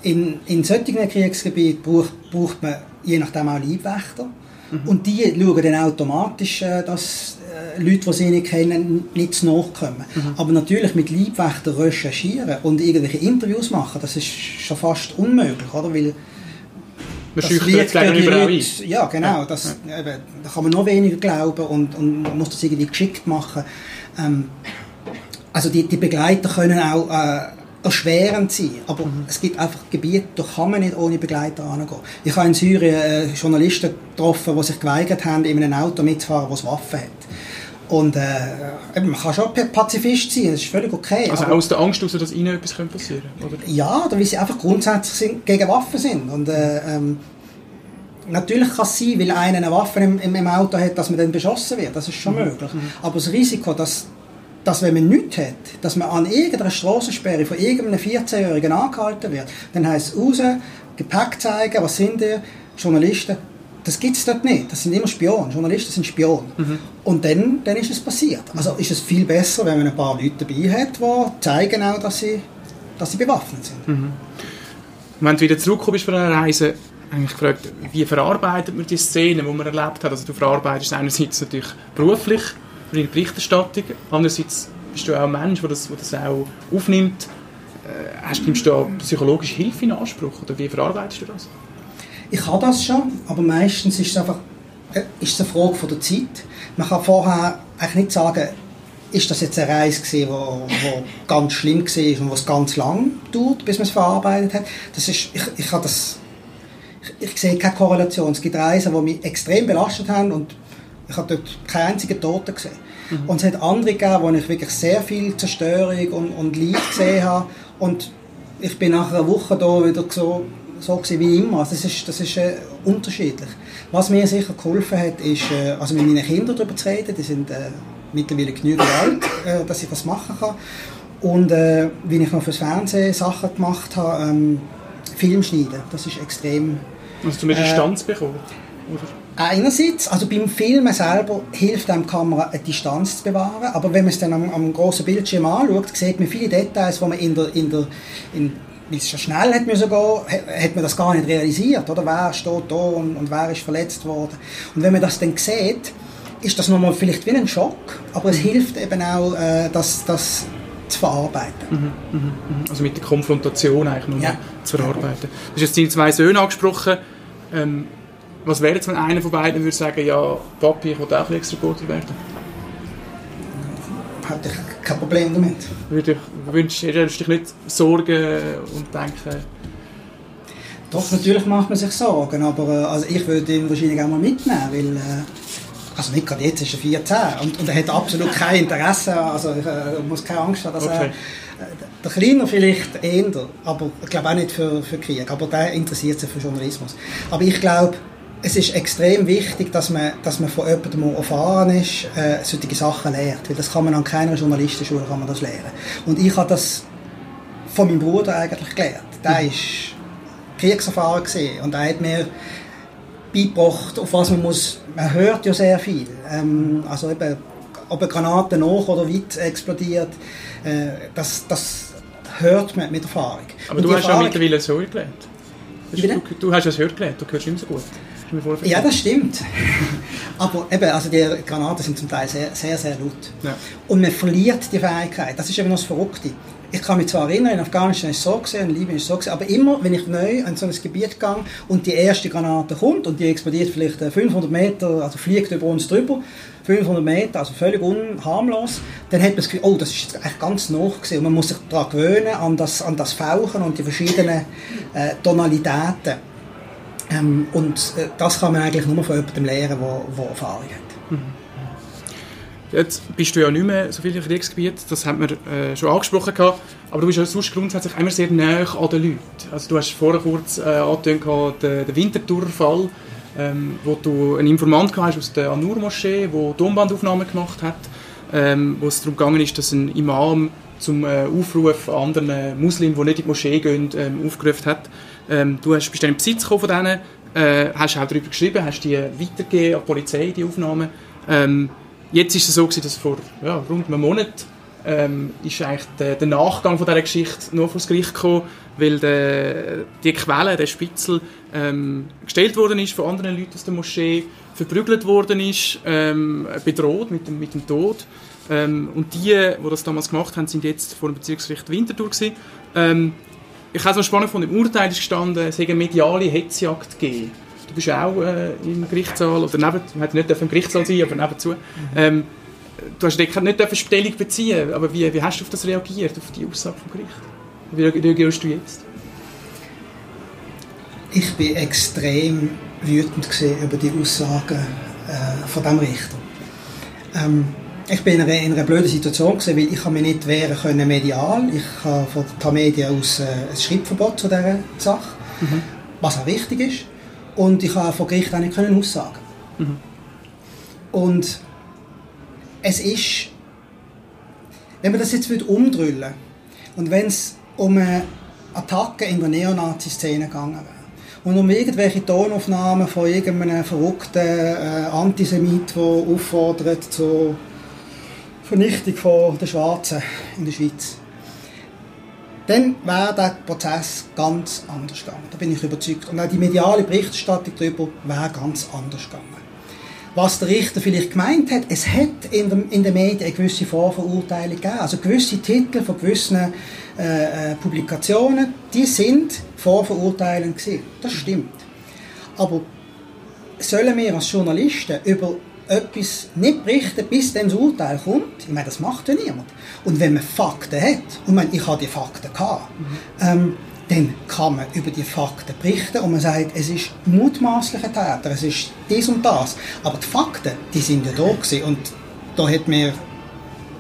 In, in solchen Kriegsgebieten braucht, braucht man je nachdem auch Leibwächter. Mhm. Und die schauen dann automatisch, äh, dass äh, Leute, die sie nicht kennen, nicht zu nachkommen. Mhm. Aber natürlich mit Leibwächtern recherchieren und irgendwelche Interviews machen, das ist schon fast unmöglich, oder? Weil man schüchtert es überall ein. Ja, genau. Das, ja. Eben, da kann man noch weniger glauben und, und man muss das irgendwie geschickt machen. Ähm, also die, die Begleiter können auch äh, erschwerend sein, aber mhm. es gibt einfach Gebiete, da kann man nicht ohne Begleiter angehen. Ich habe in Syrien äh, Journalisten getroffen, die sich geweigert haben, in einem Auto mitzufahren, das Waffen hat. Und äh, man kann schon Pazifist sein, das ist völlig okay. Also aus der Angst heraus, dass ihnen etwas passieren könnte? Ja, weil sie einfach grundsätzlich sind, gegen Waffen sind. Und, äh, ähm, natürlich kann es sein, weil einer eine Waffe im, im, Auto hat, dass man dann beschossen wird. Das ist schon mhm. möglich. Mhm. Aber das Risiko, dass, dass wenn man nichts hat, dass man an irgendeiner Straßensperre von irgendeinem 14-Jährigen angehalten wird, dann heisst es raus, Gepäck zeigen, was sind ihr, Journalisten, das gibt es dort nicht. Das sind immer Spione. Journalisten sind Spione. Mhm. Und dann, dann ist es passiert. Also ist es viel besser, wenn man ein paar Leute dabei hat, die zeigen auch, dass sie, dass sie bewaffnet sind. Mhm. Wenn du wieder zurückkommst von einer Reise, habe ich gefragt, wie verarbeitet man die Szenen, die man erlebt hat? Also du verarbeitest einerseits natürlich beruflich, in Berichterstattung, andererseits bist du auch ein Mensch, der das, der das auch aufnimmt. Äh, hast, nimmst du da psychologische Hilfe in Anspruch oder wie verarbeitest du das? Ich habe das schon, aber meistens ist es einfach äh, ist es eine Frage von der Zeit. Man kann vorher eigentlich nicht sagen, ist das jetzt eine Reise gewesen, wo, wo ganz schlimm war und was ganz lang dauert, bis man es verarbeitet hat. Das ist, ich, ich habe das, ich, ich sehe keine Korrelation. Es gibt Reisen, die mich extrem belastet haben und ich habe dort keinen einzigen Toten gesehen. Mhm. Und es hat andere gegeben, wo ich wirklich sehr viel Zerstörung und, und Leid gesehen habe und ich bin nach einer Woche da wieder so, so wie immer. Also das ist, das ist äh, unterschiedlich. Was mir sicher geholfen hat, ist, äh, also mit meinen Kindern darüber zu reden. Die sind äh, mittlerweile genügend alt, äh, dass ich das machen kann. Und äh, wie ich noch fürs Fernsehen Sachen gemacht habe, ähm, Film schneiden, das ist extrem... Hast du eine Distanz bekommen? Oder? Einerseits, also beim Filmen selber hilft einem die Kamera eine Distanz zu bewahren, aber wenn man es dann am, am großen Bildschirm anschaut, sieht man viele Details, wo man in der, in der in, weil schon schnell hat müssen gehen, hat man das gar nicht realisiert, oder? Wer steht da und, und wer ist verletzt worden? Und wenn man das dann sieht, ist das nochmal vielleicht wie ein Schock, aber es hilft eben auch, äh, das, das zu verarbeiten. Mhm, mhm, mhm. also mit der Konfrontation eigentlich nochmal ja. zu verarbeiten. Du hast jetzt deine zwei Söhne angesprochen. Ähm, was wäre jetzt, wenn einer von beiden würde sagen, ja, Papi, ich will auch Kriegsreporter werden? Hätte ich kein Problem damit. Würde ich, wünschst du dich nicht Sorgen und denken... Doch, natürlich macht man sich Sorgen, aber äh, also ich würde ihn wahrscheinlich auch mal mitnehmen, weil... Äh, also nicht gerade jetzt ist er 14 und, und er hat absolut kein Interesse, also ich äh, muss keine Angst haben, dass okay. er... Äh, der Kleiner vielleicht eher, aber ich glaube auch nicht für, für Krieg, aber der interessiert sich für Journalismus. Aber ich glaube, es ist extrem wichtig, dass man, dass man von jemandem, der erfahren ist, äh, solche Sachen lernt. Weil das kann man an keiner Journalistenschule kann man das lernen. Und ich habe das von meinem Bruder eigentlich gelernt. Der war mhm. kriegserfahren und er hat mir beigebracht, auf was man muss. Man hört ja sehr viel. Ähm, also eben, ob eine Granate nach oder weit explodiert, äh, das, das hört man mit Erfahrung. Aber und du hast Erfahrung, ja mittlerweile so gelernt. Du, du, hast ja das Hör gelernt, du hörst immer so gut. Ja, das stimmt. Aber eben, also die Granaten sind zum Teil sehr, sehr, sehr laut. Ja. Und man verliert die Fähigkeit. Das ist eben noch das Verrückte. Ich kann mich zwar erinnern, in Afghanistan ist es so gesehen, in Libyen ist es so gesehen, aber immer, wenn ich neu an so ein Gebiet gehe und die erste Granate kommt und die explodiert vielleicht 500 äh, Meter, also fliegt über uns drüber, 500 Meter, also völlig unharmlos, dann hat man das Gefühl, oh, das ist jetzt eigentlich ganz nah gewesen. Und man muss sich daran gewöhnen, an das, an das Fauchen und die verschiedenen äh, Tonalitäten. Ähm, und äh, das kann man eigentlich nur von jemandem lernen, der Erfahrung hat. Mhm. Jetzt bist du ja nicht mehr so viel im Kriegsgebiet, das haben wir äh, schon angesprochen gehabt, aber du bist ja sonst grundsätzlich immer sehr nah an den Leuten. Also du hast vorher kurz äh, angetönt, den, den Winterthur-Fall, ähm, wo du einen Informant hast aus der Anur-Moschee, der Tonbandaufnahmen gemacht hat, ähm, wo es darum ist, dass ein Imam zum äh, Aufruf an anderen Muslimen, die nicht in die Moschee gehen, ähm, aufgerufen hat. Ähm, du hast, bist dann im Besitz von denen, äh, hast auch darüber geschrieben, hast die weitergegeben an die Polizei, die Aufnahmen. Ähm, jetzt ist es so gewesen, dass vor ja, rund einem Monat ähm, ist eigentlich der, der, Nachgang von dieser Geschichte noch vor das Gericht gekommen, weil der, die Quelle, der Spitzel, ähm, gestellt worden ist von anderen Leuten aus der Moschee, verprügelt worden ist, ähm, bedroht mit dem, mit dem Tod. Ähm, und die, die das damals gemacht haben, sind jetzt vor dem Bezirksgericht Winterthur gewesen. Ich habe es spannend von dem Urteil ist gestanden, es eine mediale Hetzjagd gegeben. Du bist auch äh, im Gerichtssaal, oder neben, man hätte nicht im Gerichtssaal sein aber nebenzu. Mhm. Ähm, du hast nicht Stellung beziehen aber wie, wie hast du auf das reagiert, auf die Aussage vom Gericht? Wie reagierst du jetzt? Ich bin extrem wütend über die Aussagen äh, von dem Richter. Ähm, ich bin in einer, in einer blöden Situation gewesen, weil ich mich nicht wehren können medial. Ich habe von der Media aus äh, ein Schreibverbot zu dieser Sache, mhm. was auch wichtig ist. Und ich habe vor Gericht auch nicht können aussagen. Mhm. Und es ist, wenn man das jetzt umdrüllen und wenn es um eine Attacke in der Neonazi-Szene gegangen wäre, und um irgendwelche Tonaufnahmen von irgendeinem verrückten äh, Antisemit, der auffordert zu Vernichtung von der Schwarzen in der Schweiz, dann wäre der Prozess ganz anders gegangen. Da bin ich überzeugt. Und auch die mediale Berichterstattung darüber wäre ganz anders gegangen. Was der Richter vielleicht gemeint hat, es hat in, der, in den Medien eine gewisse Vorverurteilung gegeben. Also gewisse Titel von gewissen äh, äh, Publikationen, die sind vorverurteilend gewesen. Das stimmt. Aber sollen wir als Journalisten über etwas nicht berichten, bis dann das Urteil kommt, ich meine, das macht ja niemand. Und wenn man Fakten hat, und ich, meine, ich habe die Fakten gehabt, mhm. ähm, dann kann man über die Fakten berichten und man sagt, es ist mutmaßlicher Täter, es ist dies und das. Aber die Fakten, die sind ja da gewesen. und da hat mir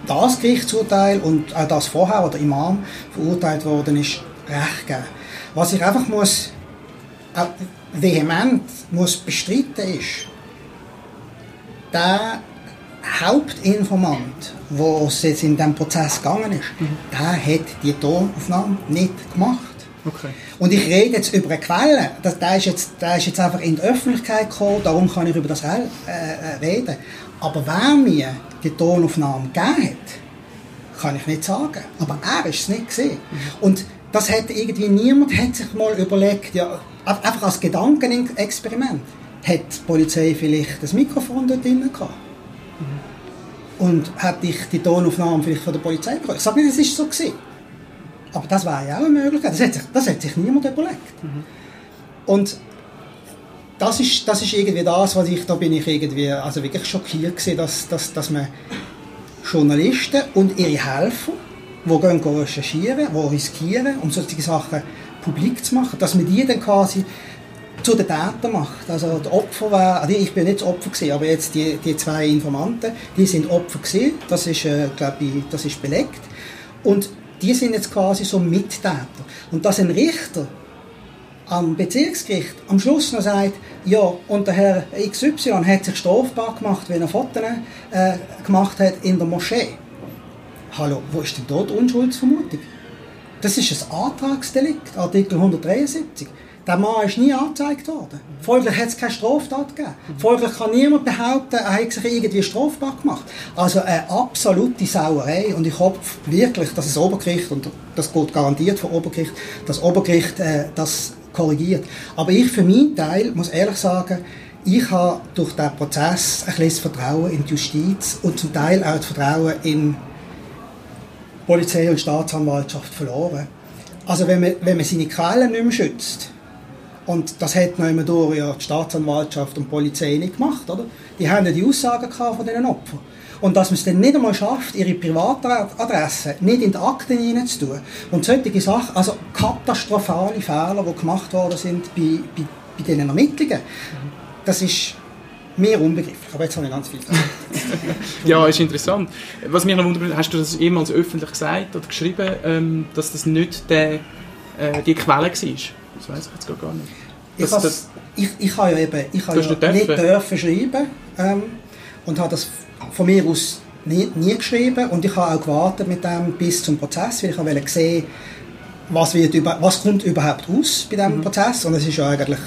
das Gerichtsurteil und auch das vorher, wo der Imam verurteilt worden ist, recht gegeben. Was ich einfach muss, äh, vehement muss bestreiten ist, der Hauptinformant, der jetzt in diesem Prozess gegangen ist, mhm. der hat die Tonaufnahme nicht gemacht. Okay. Und ich rede jetzt über eine Quelle, das, der, ist jetzt, der ist jetzt einfach in die Öffentlichkeit gekommen, darum kann ich über das äh, äh, reden. Aber wer mir die Tonaufnahme gegeben hat, kann ich nicht sagen. Aber er ist es nicht gesehen. Mhm. Und das hat irgendwie niemand hat sich mal überlegt, ja, einfach als Gedankenexperiment, hat die Polizei vielleicht das Mikrofon dort drin gehabt? Und hätte ich die Tonaufnahme vielleicht von der Polizei bekommen? Ich sage nicht, es ist so gewesen. Aber das wäre ja auch eine Möglichkeit. Das hat sich, das hat sich niemand überlegt. Mhm. Und das ist, das ist irgendwie das, was ich, da bin ich irgendwie, also wirklich schockiert gewesen, dass, dass, dass man Journalisten und ihre Helfer, die gehen recherchieren, die riskieren, um solche Sachen publik zu machen, dass man die dann quasi zu den Tätern macht. Also die Opfer war, also ich bin nicht das Opfer gewesen, aber jetzt die, die zwei Informanten, die sind Opfer gewesen, das ist, äh, glaube ich, das ist belegt. Und die sind jetzt quasi so Mittäter. Und dass ein Richter am Bezirksgericht am Schluss noch sagt, ja, und der Herr XY hat sich strafbar gemacht, wenn er Fotos äh, gemacht hat in der Moschee. Hallo, wo ist denn dort Unschuldsvermutung? Das ist ein Antragsdelikt, Artikel 173. Der Mann ist nie angezeigt worden. Folglich hat es keine Straftat gegeben. Folglich kann niemand behaupten, er hat sich irgendwie strafbar gemacht. Also eine absolute Sauerei. Und ich hoffe wirklich, dass das Obergericht, und das geht garantiert vom Obergericht, das Obergericht äh, das korrigiert. Aber ich für meinen Teil muss ehrlich sagen, ich habe durch diesen Prozess ein bisschen Vertrauen in die Justiz und zum Teil auch das Vertrauen in Polizei und Staatsanwaltschaft verloren. Also wenn man, wenn man seine Quellen nicht mehr schützt, und das hat noch immer durch ja die Staatsanwaltschaft und die Polizei nicht gemacht, oder? Die haben ja die Aussagen von diesen Opfern. Und dass man es dann nicht einmal schafft, ihre Privatadresse nicht in die Akten hineinzutun. Und solche Sachen, also katastrophale Fehler, die gemacht worden sind bei, bei, bei diesen Ermittlungen, das ist mir unbegrifflich. Aber jetzt habe ich ganz viel Ja, ist interessant. Was mich noch wundert, hast du das jemals öffentlich gesagt oder geschrieben, ähm, dass das nicht der, äh, die Quelle war? Das weiß ich jetzt gar nicht. Das, ich, das, ich, ich habe ja eben ich habe ja nicht, dürfen. nicht dürfen schreiben ähm, und habe das von mir aus nie, nie geschrieben und ich habe auch gewartet mit dem bis zum Prozess, weil ich wollte sehen, was, wird über, was kommt überhaupt aus bei diesem mhm. Prozess und es ist ja eigentlich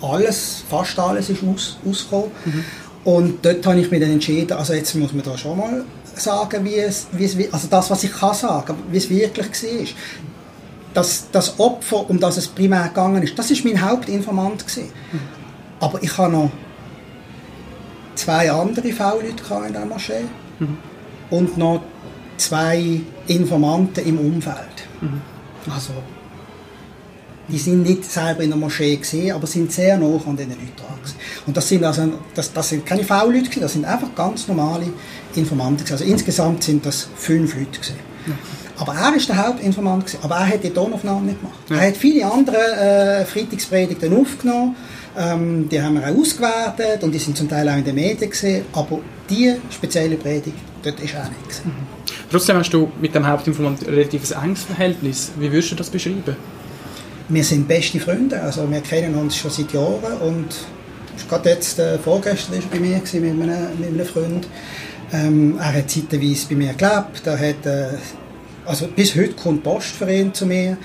alles, fast alles ist aus, ausgekommen. Mhm. Und dort habe ich mich dann entschieden, also jetzt muss man da schon mal sagen, wie es, wie es also das, was ich kann sagen, wie es wirklich war. Das, das Opfer, um das es primär gegangen ist, das ist mein Hauptinformant gewesen. Mhm. Aber ich habe noch zwei andere V-Leute in der Moschee mhm. und noch zwei Informanten im Umfeld. Mhm. Also, die sind nicht selber in der Moschee gesehen, aber sind sehr nah an diesen Leuten dran. Und das sind also, das, das sind keine V-Leute, das sind einfach ganz normale Informanten. Also insgesamt sind das fünf Leute gewesen. Mhm. Aber er war der Hauptinformant, gewesen, aber er hat die Tonaufnahmen nicht gemacht. Ja. Er hat viele andere äh, Freitagspredigten aufgenommen ähm, die haben wir auch ausgewertet und die sind zum Teil auch in den Medien gesehen, aber die spezielle Predigt, dort ist auch nichts. Mhm. Trotzdem hast du mit dem Hauptinformant ein relativ enges Verhältnis. Wie würdest du das beschreiben? Wir sind beste Freunde, also wir kennen uns schon seit Jahren und gerade jetzt, äh, vorgestern war er bei mir mit einem, mit einem Freund. Ähm, er hat zeitweise bei mir gelebt, er hat, äh, also bis heute kommt Post für ihn zu mir.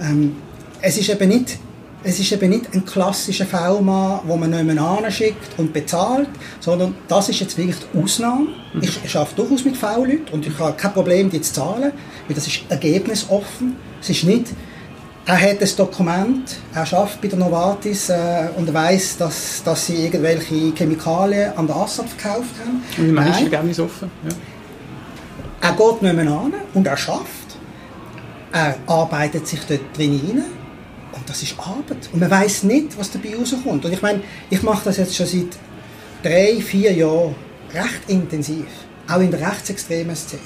Ähm, es ist eben nicht es ist eben nicht ein klassischer V-Mann, wo man jemanden schickt und bezahlt, sondern das ist jetzt wirklich die Ausnahme. Mhm. Ich arbeite durchaus mit V-Leuten und ich habe kein Problem, die zu zahlen, weil das ist ergebnisoffen. Es ist nicht, er hat ein Dokument, er arbeitet bei der Novartis äh, und weiß, dass, dass sie irgendwelche Chemikalien an der Assad verkauft haben. Und wie meinst du ergebnisoffen? Ja. Er geht nicht mehr an und er schafft. Er arbeitet sich dort drin hinein und das ist Arbeit. Und man weiß nicht, was dabei rauskommt. Und ich meine, ich mache das jetzt schon seit drei, vier Jahren. recht intensiv, auch in der rechtsextremen Szene.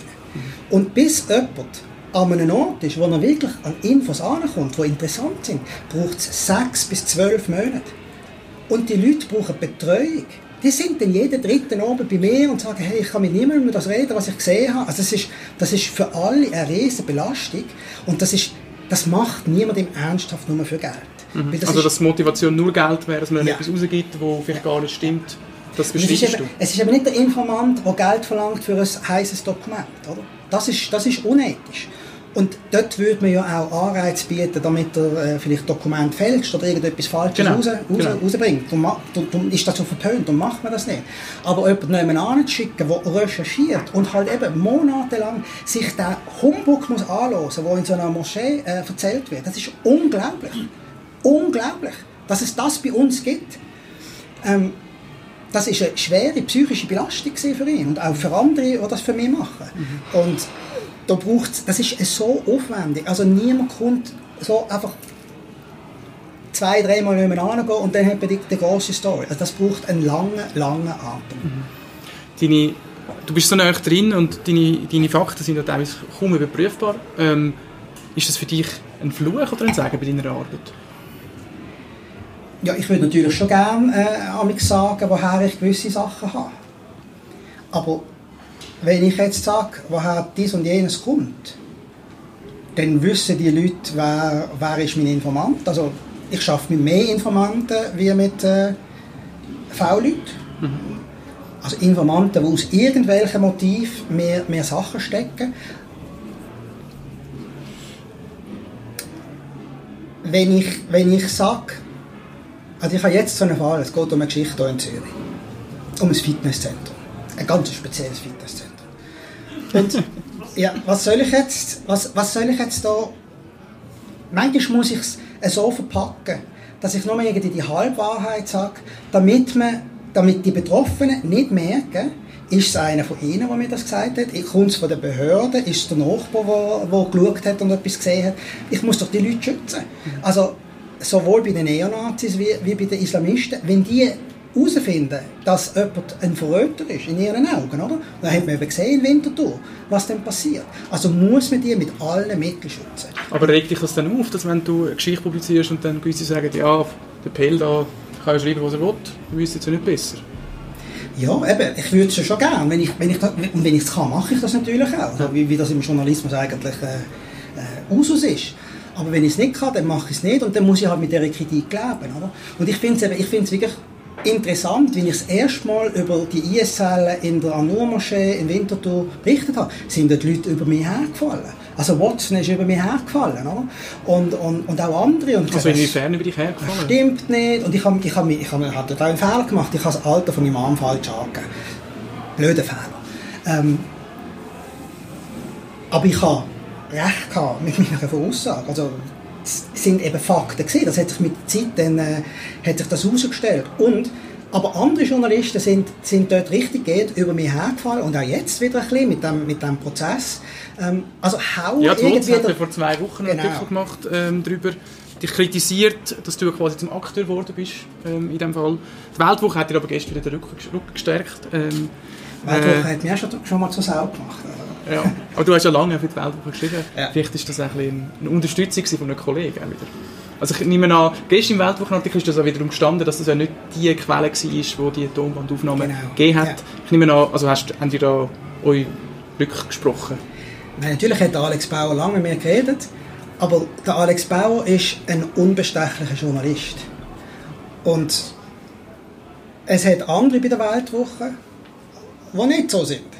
Und bis jemand an einem Ort ist, wo er wirklich an Infos ankommt, die interessant sind, braucht es sechs bis zwölf Monate. Und die Leute brauchen Betreuung. Die sind dann jeden dritten Abend bei mir und sagen, hey, ich kann mit niemandem über das reden, was ich gesehen habe. Also das ist, das ist für alle eine riesige Belastung und das, ist, das macht niemand im Ernsthaft nur für Geld. Mhm. Das also dass Motivation nur Geld wäre, dass man ja. etwas rausgibt, das vielleicht gar nicht stimmt. Das bestreitest es ist, eben, es ist eben nicht der Informant, der Geld verlangt für ein heißes Dokument. Oder? Das, ist, das ist unethisch. Und dort würde man ja auch Anreize bieten, damit er äh, vielleicht Dokument fälscht oder irgendetwas Falsches genau. raus, raus, genau. rausbringt. Darum, darum ist das so verpönt und macht man das nicht. Aber jemanden nebenan zu schicken, der recherchiert und halt eben monatelang sich den Humbug muss anhören, der in so einer Moschee äh, erzählt wird, das ist unglaublich. Unglaublich, dass es das bei uns gibt. Ähm, das ist eine schwere psychische Belastung für ihn und auch für andere, die das für mich machen. Mhm. Und da braucht das ist so aufwendig. Also niemand kommt so einfach zwei, dreimal nebeneinander gehen und dann hat man die, die große Story. Also das braucht einen langen, langen Atem. Mhm. Deine, du bist so nah drin und deine, deine Fakten sind ja teilweise kaum überprüfbar. Ähm, ist das für dich ein Fluch oder ein Segen bei deiner Arbeit? Ja, ich würde natürlich schon gerne äh, sagen, woher ich gewisse Sachen habe. Aber wenn ich jetzt sage, woher dies und jenes kommt, dann wissen die Leute, wer, wer ist mein Informant. Also ich arbeite mit mehr Informanten wie mit äh, V-Leuten. Mhm. Also Informanten, die aus irgendwelchen Motiven mehr, mehr Sachen stecken. Wenn ich, wenn ich sage, also ich habe jetzt so einen Fall, es geht um eine Geschichte hier in Zürich. Um ein Fitnesszentrum. Ein ganz spezielles Fitnesszentrum. Und ja, was soll ich jetzt, was, was soll ich jetzt da... Manchmal muss ich es so verpacken, dass ich nur irgendwie die Halbwahrheit sage, damit, man, damit die Betroffenen nicht merken, ist es einer von Ihnen, der mir das gesagt hat? Kommt es von der Behörde? Ist es der Nachbar, der, der geschaut hat und etwas gesehen hat? Ich muss doch die Leute schützen. Also sowohl bei den Neonazis wie, wie bei den Islamisten, wenn die herausfinden, dass jemand ein Verräter ist, in ihren Augen, oder? Dann hat man eben gesehen in Winterthur, was dann passiert. Also muss man die mit allen Mitteln schützen. Aber regt dich das dann auf, dass wenn du eine Geschichte publizierst und dann gewisse sagen, ja, der Pell da kann ja schreiben, was er will, du weißt es ja nicht besser? Ja, eben, ich würde es schon gerne. Wenn ich, wenn ich, und wenn ich es kann, mache ich das natürlich auch. Also, wie, wie das im Journalismus eigentlich äh, äh, Usus ist. Aber wenn ich es nicht kann, dann mache ich es nicht und dann muss ich halt mit dieser Kritik leben. Oder? Und ich finde es wirklich interessant, wenn ich das erste Mal über die IS-Zellen in der Anur-Moschee in Winterthur berichtet habe, sind die Leute über mich hergefallen. Also Watson ist über mich hergefallen, oder? Und, und, und auch andere. Und also inwiefern über dich hergefallen? Stimmt nicht. Und ich habe ich hab, ich hab, ich hab einen Fehler gemacht. Ich habe das Alter von meinem Mann falsch angegeben. Blöder Fehler. Ähm, aber ich habe recht gehabt mit meiner Aussage. Also, sind eben Fakten gewesen. Das hat sich mit der Zeit dann, äh, hat sich das herausgestellt. Und, aber andere Journalisten sind, sind dort richtig geht über mich hergefallen und auch jetzt wieder ein bisschen mit dem, mit dem Prozess. Ähm, also hau ja, irgendwie... ja vor zwei Wochen genau. einen Artikel gemacht ähm, darüber, dich kritisiert, dass du quasi zum Akteur geworden bist ähm, in dem Fall. Die Weltwoche hat dir aber gestern wieder den Rücken, Rücken gestärkt. Ähm, Weltwoche äh, hat auch schon, schon mal zur Sau gemacht. Ja. Aber du hast ja lange für die Weltwoche geschrieben. Ja. Vielleicht ist das ein eine Unterstützung von einem Kollegen wieder. Also ich nehme an, gestern im Weltwochenartikel ist das auch wiederum gestanden, dass das ja nicht die Quelle war, die die Tonbandaufnahme genau. gegeben hat. Ja. Ich nehme an, also hast, habt ihr da euch gesprochen? Nein, natürlich hat Alex Bauer lange mit mir geredet, aber der Alex Bauer ist ein unbestechlicher Journalist. Und es hat andere bei der Weltwoche, die nicht so sind.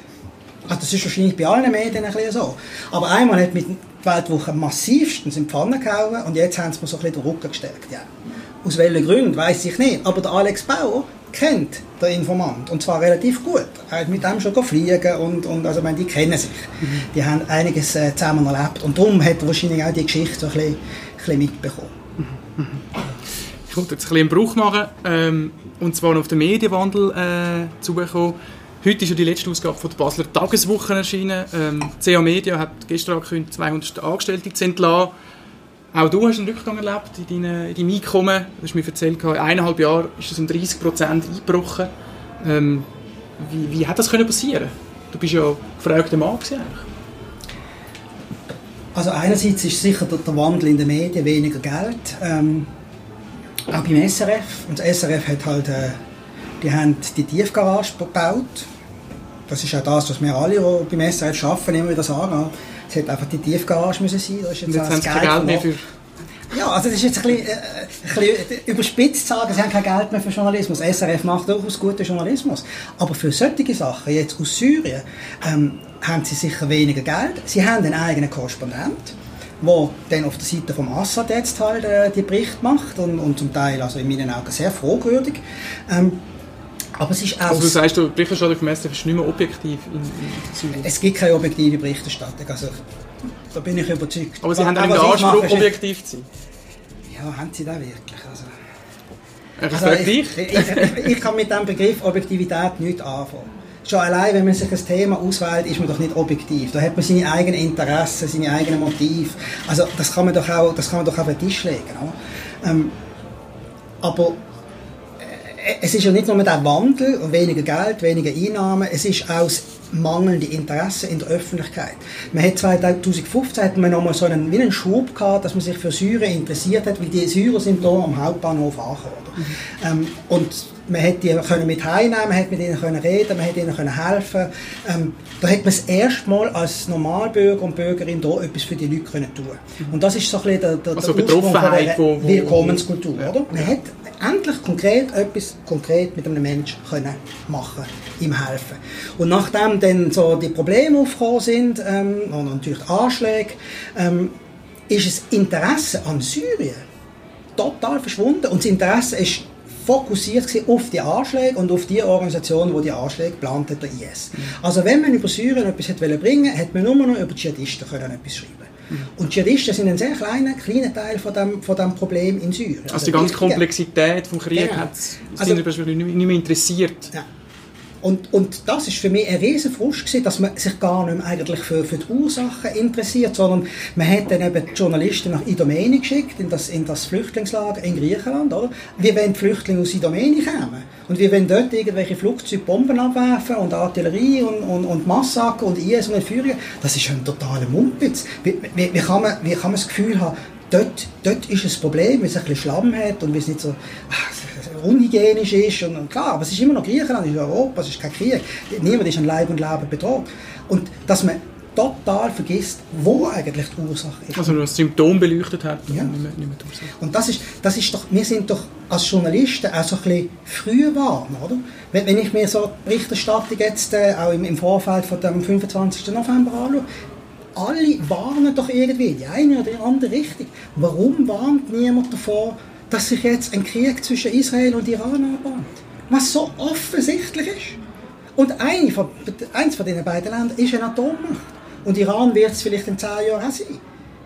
Also das ist wahrscheinlich bei allen Medien ein bisschen so. Aber einmal hat mit die Weltwoche massivstens in die Pfanne gehauen und jetzt haben sie mir so ein bisschen den Rücken gestärkt. Ja. Aus welchen Gründen, weiß ich nicht. Aber der Alex Bauer kennt den Informant und zwar relativ gut. Er hat mit dem schon fliegen und, und also meine, die kennen sich. Mhm. Die haben einiges äh, zusammen erlebt und darum hat er wahrscheinlich auch die Geschichte so ein bisschen, ein bisschen mitbekommen. Mhm. Ich wollte jetzt ein bisschen einen Bruch machen ähm, und zwar auf den Medienwandel äh, zugekommen. Heute ist ja die letzte Ausgabe von der Basler Tageswoche erschienen. Ähm, CA Media hat gestern angekündigt, 200 Angestellte zu entlassen. Auch du hast einen Rückgang erlebt in, deine, in deinem Einkommen. Du hast mir erzählt, in eineinhalb Jahren ist es um 30 Prozent eingebrochen. Ähm, wie, wie hat das können passieren? Du bist ja gefragter Mann gewesen, Also einerseits ist sicher der Wandel in den Medien weniger Geld, ähm, auch beim SRF. Und das SRF hat halt, äh, die haben die Tiefgarage gebaut. Das ist auch das, was wir alle, die beim SRF arbeiten, immer wieder sagen. Es hätte einfach die Tiefgarage müssen sein. Ist jetzt, jetzt haben sie kein Geld mehr für ja, also das ist jetzt ein bisschen, äh, ein bisschen überspitzt zu sagen, sie haben kein Geld mehr für Journalismus. SRF macht durchaus guten Journalismus. Aber für solche Sachen, jetzt aus Syrien, ähm, haben sie sicher weniger Geld. Sie haben einen eigenen Korrespondent, der dann auf der Seite vom Assad jetzt halt äh, die Bericht macht und, und zum Teil also in meinen Augen sehr fragwürdig. Ähm, aber es ist auch... Also du sagst, Berichterstattung vom SRF ist nicht mehr objektiv in, in Syrien? Es gibt keine objektive Berichterstattung. Also da bin ich überzeugt. Aber Sie haben den Anspruch, objektiv zu sein? Ja, haben Sie das wirklich? Also, also ich, ich, ich, ich, kann mit dem Begriff Objektivität nicht anfangen. Schon allein, wenn man sich ein Thema auswählt, ist man doch nicht objektiv. Da hat man seine eigenen Interessen, seine eigenen Motive. Also das kann man doch auch, das kann man doch auf den Tisch legen. Ähm, aber es ist ja nicht nur der Wandel, weniger Geld, weniger Einnahmen, es ist auch das mangelnde Interesse in der Öffentlichkeit. Man hat 2015 hat man nochmal so einen, wie einen Schub gehabt, dass man sich für Syrien interessiert hat, weil die Syrer sind hier am Hauptbahnhof angekommen. Mhm. Ähm, und man hätte die können mit heimnehmen, man hätte mit ihnen können reden, man hätte ihnen können helfen. Ähm, da hat man das erste Mal als Normalbürger und Bürgerin da etwas für die Leute können tun. Und das ist so ein bisschen der, der, also der Ursprung von der wo, wo, Willkommenskultur, ja. oder? Man hat endlich konkret etwas konkret mit einem Menschen können machen, ihm helfen. Und nachdem dann so die Probleme aufgekommen sind ähm, und natürlich die Anschläge, ähm, ist das Interesse an Syrien total verschwunden und das Interesse ist fokussiert auf die Anschläge und auf die Organisation, die die Anschläge geplant hat, der IS. Mhm. Also wenn man über Syrien etwas hätte bringen wollte, hätte man nur noch über Dschihadisten können etwas schreiben. Und Dschihadisten sind ein sehr kleiner, kleiner Teil von dem, von dem Problem in Syrien. Also, also die ganze Komplexität des Krieges genau. hat, sind also, nicht mehr interessiert. Ja. Und, und das ist für mich ein riesen Frust gewesen, dass man sich gar nicht mehr eigentlich für, für die Ursachen interessiert, sondern man hat dann eben die Journalisten nach Idomeni geschickt, in das, in das Flüchtlingslager in Griechenland, oder? Wie wenn die Flüchtlinge aus Idomeni kommen. Und wie wenn dort irgendwelche Flugzeuge Bomben abwerfen und Artillerie und, und, und Massaker und IS und Entführungen, das ist ein totaler Mumpitz. Wie, wie, wie, kann man, wie kann man das Gefühl haben, dort, dort ist ein Problem, weil es ein bisschen Schlamm hat und weil es nicht so... Ach, unhygienisch ist. Und, und, klar, aber es ist immer noch Griechenland, es ist Europa, es ist kein Krieg. Niemand ist an Leib und Leben bedroht. Und dass man total vergisst, wo eigentlich die Ursache ist. Also nur das Symptom beleuchtet hat, ja. nicht mehr, nicht mehr die Ursache. Und das ist, das ist doch, wir sind doch als Journalisten auch so ein bisschen früh warm, oder? Wenn, wenn ich mir so die Berichterstattung jetzt äh, auch im, im Vorfeld von dem 25. November anschaue, alle warnen doch irgendwie, die eine oder die andere Richtung. Warum warnt niemand davor, dass sich jetzt ein Krieg zwischen Israel und Iran anbahnt. Was so offensichtlich ist. Und eine von, eins von diesen beiden Ländern ist eine Atommacht. Und Iran wird es vielleicht in zehn Jahren auch sein.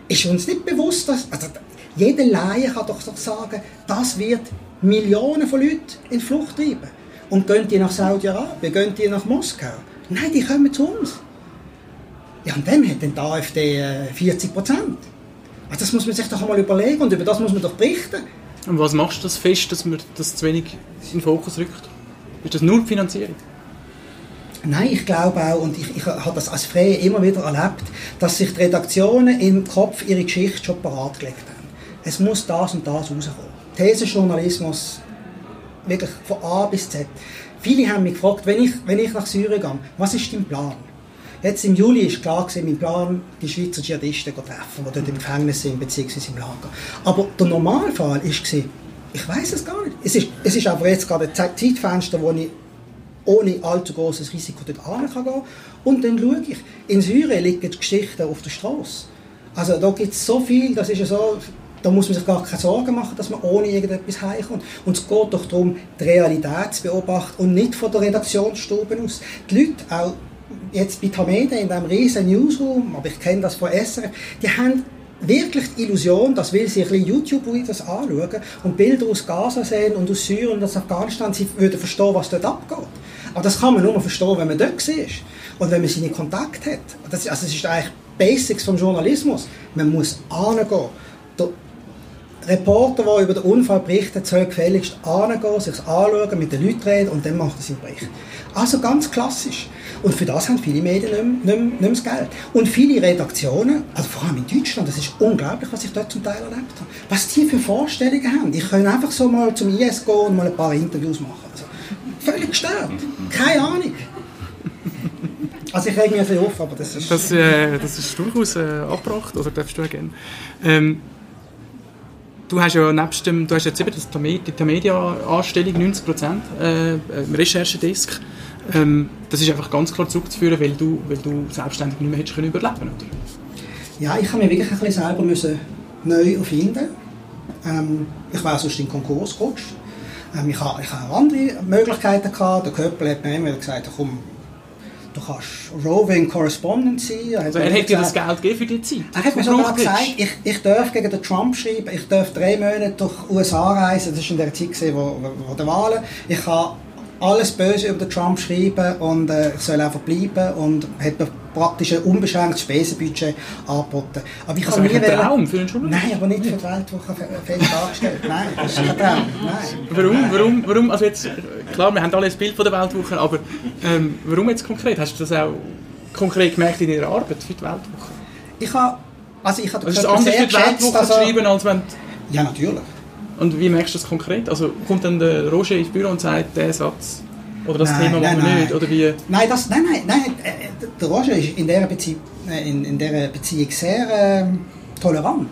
Ist uns nicht bewusst, dass... Also, jeder Laie kann doch, sagen, das wird Millionen von Leuten in Flucht treiben. Und gehen die nach Saudi-Arabien, gehen die nach Moskau? Nein, die kommen zu uns. Ja, und dann hat dann die AfD 40 äh, Prozent. Also das muss man sich doch einmal überlegen und über das muss man doch berichten. Und was machst du das fest, dass man das zu wenig in den Fokus rückt? Ist das nur die Finanzierung? Nein, ich glaube auch, und ich, ich habe das als Freie immer wieder erlebt, dass sich die Redaktionen im Kopf ihre Geschichte schon parat gelegt haben. Es muss das und das rauskommen. Thesenjournalismus, wirklich von A bis Z. Viele haben mich gefragt, wenn ich, wenn ich nach Syrien gehe, was ist dein Plan? Jetzt im Juli ist klar gewesen, mein Plan, die Schweizer Dschihadisten zu treffen, die dort im Gefängnis sind, beziehungsweise im Lager. Aber der Normalfall war, ich weiß es gar nicht. Es ist, es ist aber jetzt gerade ein Zeitfenster, wo ich ohne allzu großes Risiko dort hin kann gehen. Und dann schaue ich, in Syrien liegen die Geschichten auf der Straße. Also da gibt es so viel, das ist so, da muss man sich gar keine Sorgen machen, dass man ohne irgendetwas heimkommt. Und es geht doch darum, die Realität zu beobachten und nicht von der Redaktionsstube aus. Die Leute, auch jetzt bei Tameda in diesem riesen Newsroom, aber ich kenne das von SRF, die haben wirklich die Illusion, dass weil sie ein bisschen YouTube-Videos anschauen und Bilder aus Gaza sehen und aus Syrien und aus Afghanistan, sie würden verstehen, was dort abgeht. Aber das kann man nur verstehen, wenn man dort ist und wenn man seine Kontakt hat. Das, also das ist eigentlich Basics vom Journalismus. Man muss angehen. Der, Reporter, der über den Unfall berichtet, soll gefälligst angehen, sich anschauen, mit den Leuten reden und dann macht er seinen Bericht. Also ganz klassisch. Und für das haben viele Medien nicht mehr, nicht mehr, das Geld. Und viele Redaktionen, also vor allem in Deutschland, das ist unglaublich, was ich dort zum Teil erlebt habe. Was die für Vorstellungen haben. Ich kann einfach so mal zum IS gehen und mal ein paar Interviews machen. Also, völlig gestört. Keine Ahnung. Also ich reg mich ein auf, aber das ist... Das, äh, das ist durchaus äh, abgebracht, oder darfst du auch gerne. Ähm, du hast ja nebst dem, du hast jetzt das die Media-Anstellung 90 Prozent äh, im Recherchedesk. Ähm, das ist einfach ganz klar zurückzuführen, weil du, weil du selbstständig nicht mehr hättest können überleben oder? Ja, ich habe mich wirklich ein bisschen selber müssen neu erfinden. Ähm, ich war sonst in Konkurs gerutscht. Ähm, ich habe ich hab andere Möglichkeiten gehabt. Der Köppel hat mir immer gesagt, komm, du kannst Roving Correspondent sein. Also er hat dir das Geld gegeben für die Zeit? Er hat mir sogar gesagt, ich, ich darf gegen den Trump schreiben, ich darf drei Monate durch die USA reisen, das war in der Zeit, wo, wo, wo der Wahlen, ich kann alles Böse über den Trump schreiben und äh, soll einfach bleiben und hat mir praktisch ein unbeschränktes Spesenbudget angeboten. Aber ich also nie ein Traum für einen Journalist? Nein, aber nicht für die Weltwoche fest angestellt. Nein, das ist kein Traum. Nein. Warum, warum, warum, also jetzt, klar, wir haben alle ein Bild von der Weltwoche, aber ähm, warum jetzt konkret? Hast du das auch konkret gemerkt in deiner Arbeit für die Weltwoche? Ich habe, also ich habe also ist es anders für die Weltwoche also, zu schreiben, als wenn... Ja, natürlich. Und wie merkst du das konkret? Also kommt dann der Roger ins Büro und sagt, der Satz oder das nein, Thema nein, nein. nicht? Oder wie? Nein, das, nein, nein, nein. Äh, der Roger ist in dieser Beziehung, äh, in, in dieser Beziehung sehr äh, tolerant.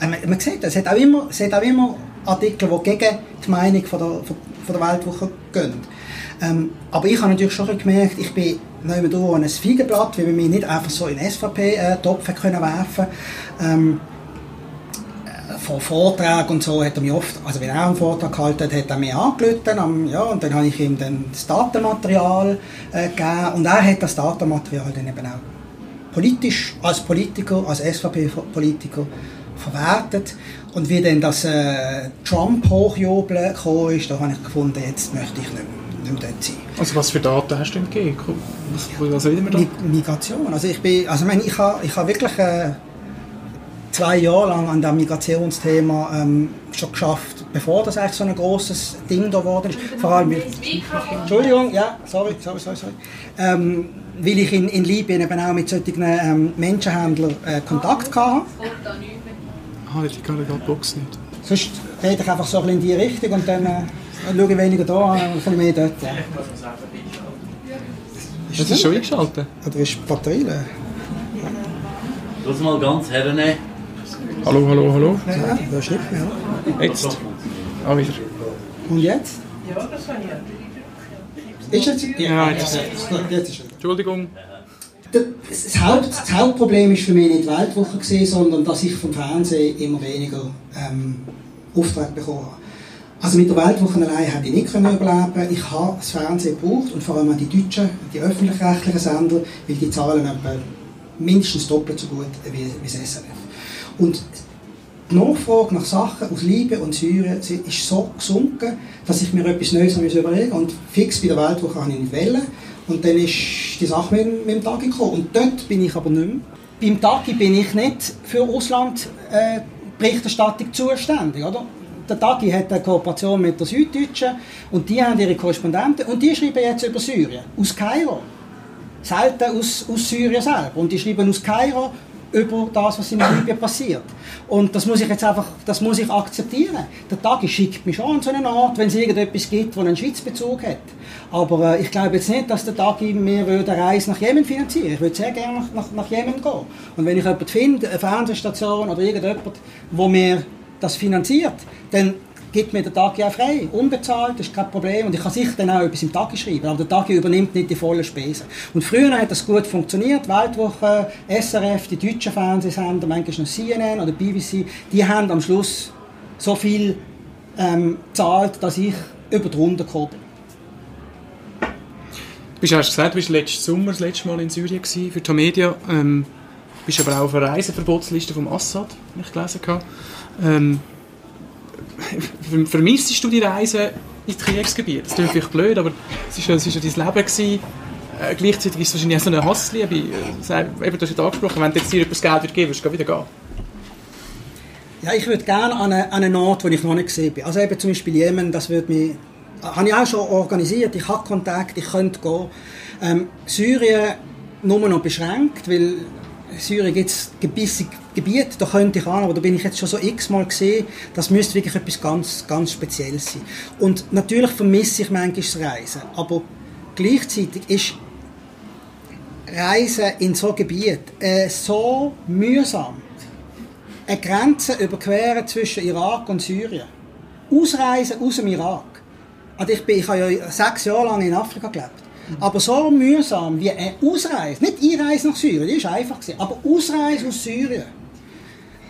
Äh, man, man sieht, es hat auch immer, es hat auch immer Artikel, die gegen die Meinung von der, von, von der Weltwoche gehen. Ähm, aber ich habe natürlich schon gemerkt, ich bin nicht mehr ein Feigenblatt, weil wir mich nicht einfach so in SVP-Topf äh, werfen ähm, von Vorträgen und so hat er mich oft, also wenn er einen Vortrag gehalten hat, hat er mich angerufen, ja, und dann habe ich ihm dann das Datenmaterial äh, gegeben und er hat das Datenmaterial dann eben auch politisch, als Politiker, als SVP-Politiker verwertet und wie dann das äh, Trump hochjubeln gekommen ist, da habe ich gefunden, jetzt möchte ich nicht mehr. Also was für Daten hast du denn gegeben? Was, was reden wir da? Migration, also ich bin, also ich, meine, ich habe, ich habe wirklich äh, zwei Jahre lang an dem Migrationsthema ähm, schon geschafft, bevor das eigentlich so ein großes Ding da geworden ist. Vor allem mit, Entschuldigung, ja, sorry, sorry, sorry, sorry. Ähm, weil ich in, in Libyen eben auch mit solchen ähm, Menschenhändlern äh, Kontakt hatte. Ah, ich kann gerade Box nicht. Sonst rede ich einfach so ein bisschen in die Richtung und dann äh, schaue ich weniger da und ein bisschen mehr dort. Ja. Ist das, ist schon eingeschaltet? Oder ist die Batterie leer? Lass mal ganz hernehmen. Hallo, hallo, hallo. Ja, da schreibt mir. Jetzt. Ah, wieder. Und jetzt? Ja. Ist jetzt? Ja, jetzt. jetzt ist Entschuldigung. Das, Haupt, das Hauptproblem ist für mich nicht die Weltwoche gewesen, sondern dass ich vom Fernsehen immer weniger ähm, Aufträge bekommen habe. Also mit der Weltwoche allein hätte ich nicht können überleben. Ich habe das Fernsehen gebraucht und vor allem die deutschen, die öffentlich-rechtlichen Sender, weil die zahlen mindestens doppelt so gut wie, wie das SRF. Und die Nachfrage nach Sachen aus Libyen und Syrien ist so gesunken, dass ich mir etwas Neues überlegen Und fix bei der Weltwoche habe ich nicht wählen. Und dann ist die Sache mit, mit dem Tagi gekommen. Und dort bin ich aber nicht mehr. Beim Tagi bin ich nicht für Russland äh, zuständig. Oder? Der Tagi hat eine Kooperation mit der Süddeutschen und die haben ihre Korrespondenten und die schreiben jetzt über Syrien, aus Kairo. Selten aus, aus Syrien selber. Und die schreiben aus Kairo über das, was in Libyen passiert. Und das muss ich jetzt einfach, das muss ich akzeptieren. Der Tag schickt mich schon an so eine Art, wenn es irgendetwas gibt, das einen Schweizbezug hat. Aber äh, ich glaube jetzt nicht, dass der Tag mir eine Reise nach Jemen finanzieren Ich würde sehr gerne nach, nach, nach Jemen gehen. Und wenn ich jemanden finde, eine Fernsehstation oder irgendjemand, wo mir das finanziert, dann gibt mir der Tagi auch frei, unbezahlt, das ist kein Problem und ich kann sicher dann auch etwas im Tagi schreiben, aber der Tagi übernimmt nicht die vollen Spesen. Und früher hat das gut funktioniert, Weltwoche, SRF, die deutschen Fernsehsender, manchmal noch CNN oder BBC, die haben am Schluss so viel ähm, gezahlt, dass ich über die Runde gekommen bin. Du hast gesagt, du warst letzten Sommer das letzte Mal in Syrien für die Media. Ähm, bist aber auch auf einer Reiseverbotsliste vom Assad, die ich gelesen habe. Ähm, vermissest du die Reise ins Kriegsgebiet? Das klingt vielleicht blöd, aber es war ja, ja dein Leben. Gewesen. Äh, gleichzeitig ist es wahrscheinlich auch so eine Hassliebe. Eben, du hast ja angesprochen, wenn du jetzt dir etwas Geld wird geben, würdest du wieder gehen. Ja, ich würde gerne an einen eine Ort, wo ich noch nicht gesehen bin. Also eben zum Beispiel Jemen, das würde mich, habe ich auch schon organisiert. Ich habe Kontakt, ich könnte gehen. Ähm, Syrien nur noch beschränkt, weil Syrien gibt es gewisse Gebiete, da könnte ich an, aber da bin ich jetzt schon so x-mal gesehen, das müsste wirklich etwas ganz, ganz Spezielles sein. Und natürlich vermisse ich manchmal das Reisen, aber gleichzeitig ist Reisen in so Gebiet äh, so mühsam. Eine Grenze überqueren zwischen Irak und Syrien. Ausreisen aus dem Irak. Also ich, bin, ich habe ja sechs Jahre lang in Afrika gelebt. Aber so mühsam wie eine Ausreise, nicht Einreise nach Syrien, die war einfach, aber Ausreise aus Syrien,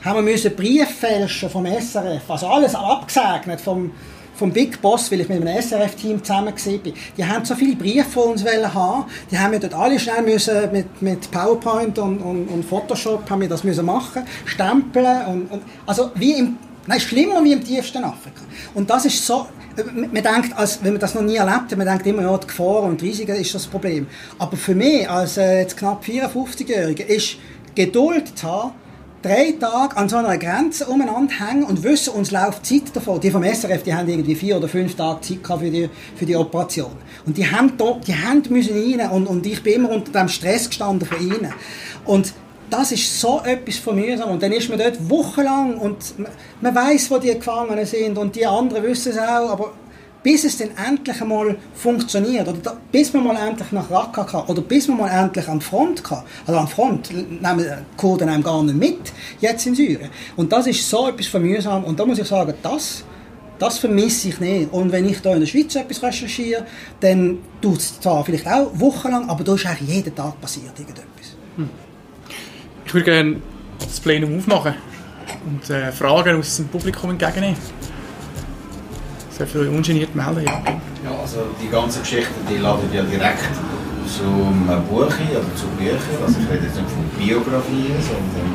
haben wir müssen Brief fälschen vom SRF, also alles abgesegnet vom, vom Big Boss, weil ich mit einem SRF-Team zusammen war. Die haben so viele Briefe von uns haben, die haben wir dort alle schnell müssen mit, mit PowerPoint und, und, und Photoshop haben wir das müssen machen, stempeln und, und also wie im Nein, schlimmer wie im tiefsten Afrika. Und das ist so, man denkt, als, wenn man das noch nie erlebt hat, man denkt immer, ja, die Gefahr und Risiken ist das Problem. Aber für mich, als äh, jetzt knapp 54-Jähriger, ist Geduld zu haben, drei Tage an so einer Grenze umeinander hängen und wissen, uns läuft Zeit davon. Die vom SRF, die haben irgendwie vier oder fünf Tage Zeit für die, für die Operation. Und die haben, da, die haben müssen rein und, und ich bin immer unter dem Stress gestanden von ihnen. Und das ist so etwas von mühsam. Und dann ist man dort wochenlang und man weiß, wo die Gefangenen sind und die anderen wissen es auch, aber bis es dann endlich einmal funktioniert oder da, bis man mal endlich nach Raqqa kann oder bis man mal endlich an die Front kann. Also an die Front nehmen die Kurden einem gar nicht mit, jetzt in Syrien. Und das ist so etwas von mühsam und da muss ich sagen, das das vermisse ich nicht. Und wenn ich da in der Schweiz etwas recherchiere, dann tut es zwar vielleicht auch wochenlang, aber da ist eigentlich jeden Tag passiert irgendetwas. Hm. Ich würde gerne das Plenum aufmachen und äh, Fragen aus dem Publikum entgegennehmen. Viel ungeniert melden, ja. Ja, also die ganze Geschichte, die ladet ja direkt zum Buch ein, oder zu Büchern. Also ich rede jetzt nicht von Biografien, sondern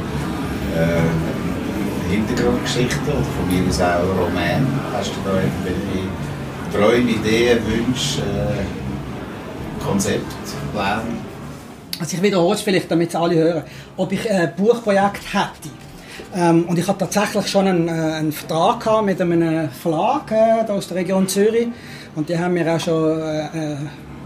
äh, Hintergrundgeschichten oder von mir aus auch Roman. Hast du da irgendwelche Träume, Ideen, Wünsche, äh, Konzepte, Pläne? Also ich wiederhole es vielleicht, damit es alle hören, ob ich ein Buchprojekt hätte. Ähm, und ich hatte tatsächlich schon einen, äh, einen Vertrag mit einem Verlag äh, aus der Region Zürich und die haben mir auch schon äh,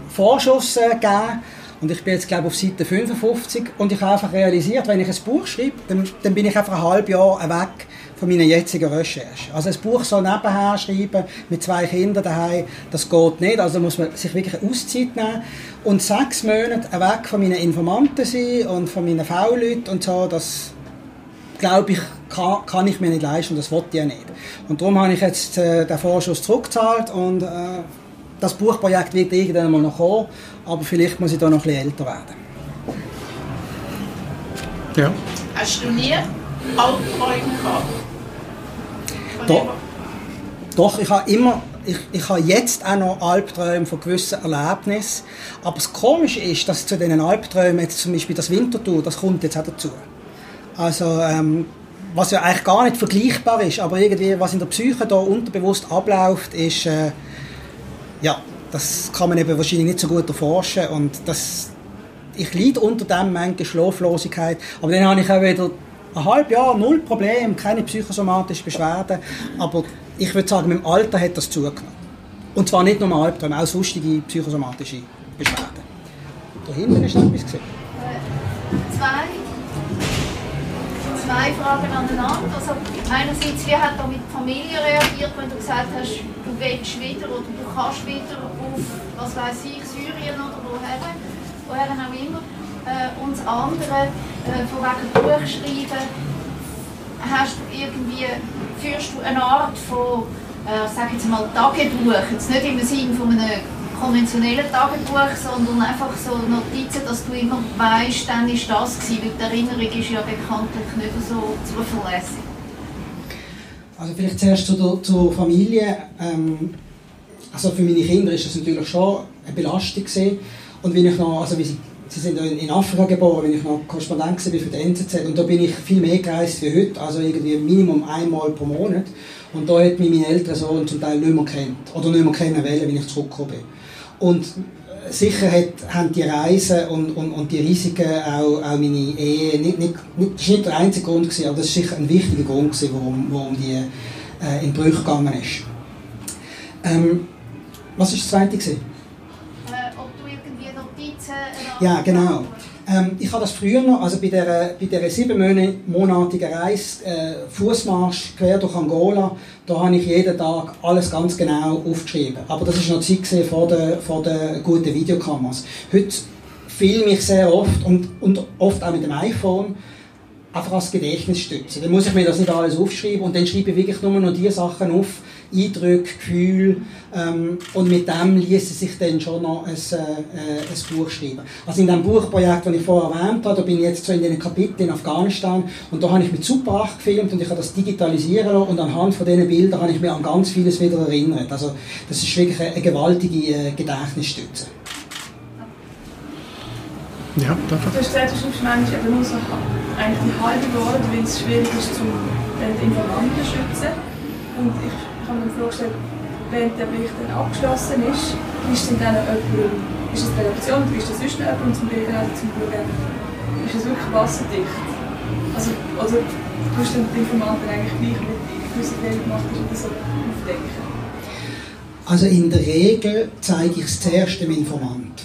Vorschuss äh, gegeben. Und ich bin jetzt, glaube auf Seite 55 und ich habe einfach realisiert, wenn ich ein Buch schreibe, dann, dann bin ich einfach ein halbes Jahr weg von meiner jetzigen Recherche. Also ein Buch so nebenher schreiben, mit zwei Kindern daheim, das geht nicht. Also muss man sich wirklich eine Auszeit nehmen. Und sechs Monate weg von meinen Informanten sein und von meinen V-Leuten und so, das glaube ich, kann, kann, ich mir nicht leisten und das wollte ich ja nicht. Und darum habe ich jetzt äh, den Vorschuss zurückgezahlt und äh, das Buchprojekt wird irgendwann mal noch kommen, aber vielleicht muss ich da noch ein bisschen älter werden. Ja. Hast du nie Albträume gehabt? Doch, doch, ich habe immer, ich, ich habe jetzt auch noch Albträume von gewissen Erlebnissen. Aber das Komische ist, dass zu diesen Albträumen jetzt zum Beispiel das Wintertour, das kommt jetzt auch dazu. Also, ähm, was ja eigentlich gar nicht vergleichbar ist, aber irgendwie, was in der Psyche da unterbewusst abläuft, ist, äh, ja, das kann man eben wahrscheinlich nicht so gut erforschen und das, ich leide unter dem manchmal Schlaflosigkeit, aber dann habe ich auch wieder ein halbes Jahr, null Problem, keine psychosomatischen Beschwerden. Aber ich würde sagen, mit dem Alter hat das zugenommen. Und zwar nicht nur Albträume, auch sonstige psychosomatische Beschwerden. Da hinten ist noch etwas gesehen. Zwei, zwei Fragen aneinander. Also einerseits, wie hat da mit Familie reagiert, wenn du gesagt hast, du willst wieder oder du kannst wieder auf, was weiß ich, Syrien oder woher, woher auch immer. Äh, und das andere, äh, von wegen Buch schreiben, hast du irgendwie, führst du eine Art von, äh, sag jetzt mal, Tagebuch, jetzt nicht im Sinne von einem konventionellen Tagebuch, sondern einfach so Notizen, dass du immer weißt, dann ist das gewesen, weil die Erinnerung ist ja bekanntlich nicht so zuverlässig. Also vielleicht zuerst zur, zur Familie. Ähm, also für meine Kinder ist das natürlich schon eine Belastung gewesen. Und wenn ich noch, also wie sie Sie sind in Afrika geboren, wenn ich noch Korrespondent war für die NZZ. Und da bin ich viel mehr gereist wie heute, also irgendwie Minimum einmal pro Monat. Und da hat mich meine ältere Sohn zum Teil nicht mehr kennt oder nicht mehr kennen wollen, wenn ich zurückgekommen bin. Und sicher hat, haben die Reisen und, und, und die Risiken auch, auch meine Ehe, nicht, nicht, nicht, das war nicht der einzige Grund, gewesen, aber das ist sicher ein wichtiger Grund, gewesen, warum, warum die äh, in Brüche gegangen ist. Ähm, was war das zweite? Gewesen? Äh, ob du irgendwie Notizen... äh, Ja, genau. Ähm, ich habe das früher noch, also bei dieser, bei dieser siebenmonatigen Reise, äh, Fußmarsch quer durch Angola, da habe ich jeden Tag alles ganz genau aufgeschrieben. Aber das war noch Zeit vor den, vor den guten Videokameras. Heute filme ich sehr oft und, und oft auch mit dem iPhone einfach als Gedächtnis stützen. Dann muss ich mir das nicht alles aufschreiben und dann schreibe ich wirklich nur noch die Sachen auf, Eindrücke, Gefühle ähm, und mit dem ließe sich dann schon noch ein, äh, äh, ein Buch schreiben. Also in dem Buchprojekt, das ich vorher erwähnt habe, da bin ich jetzt so in den Kapiteln in Afghanistan und da habe ich mit Super 8 gefilmt und ich habe das digitalisieren lassen und anhand von diesen Bildern habe ich mich an ganz vieles wieder erinnert. Also das ist wirklich eine, eine gewaltige äh, Gedächtnisstütze. Ja, Du hast gesagt, du schreibst manchmal eben nur so eigentlich die halbe Wahrheit, weil es schwierig ist, zum äh, die Informanten zu schützen. Und ich habe mir vorgestellt, wenn der Bericht dann abgeschlossen ist, ist dann dann jemand, ist es die Redaktion, oder ist das sonst noch jemand zum Berichten zum Schauen, ist es wirklich wasserdicht? Also, also du hast dann die Informanten eigentlich gleich mit gewissen Fehler gemacht hast oder so aufdecken. Also in der Regel zeige ich es zuerst dem Informant.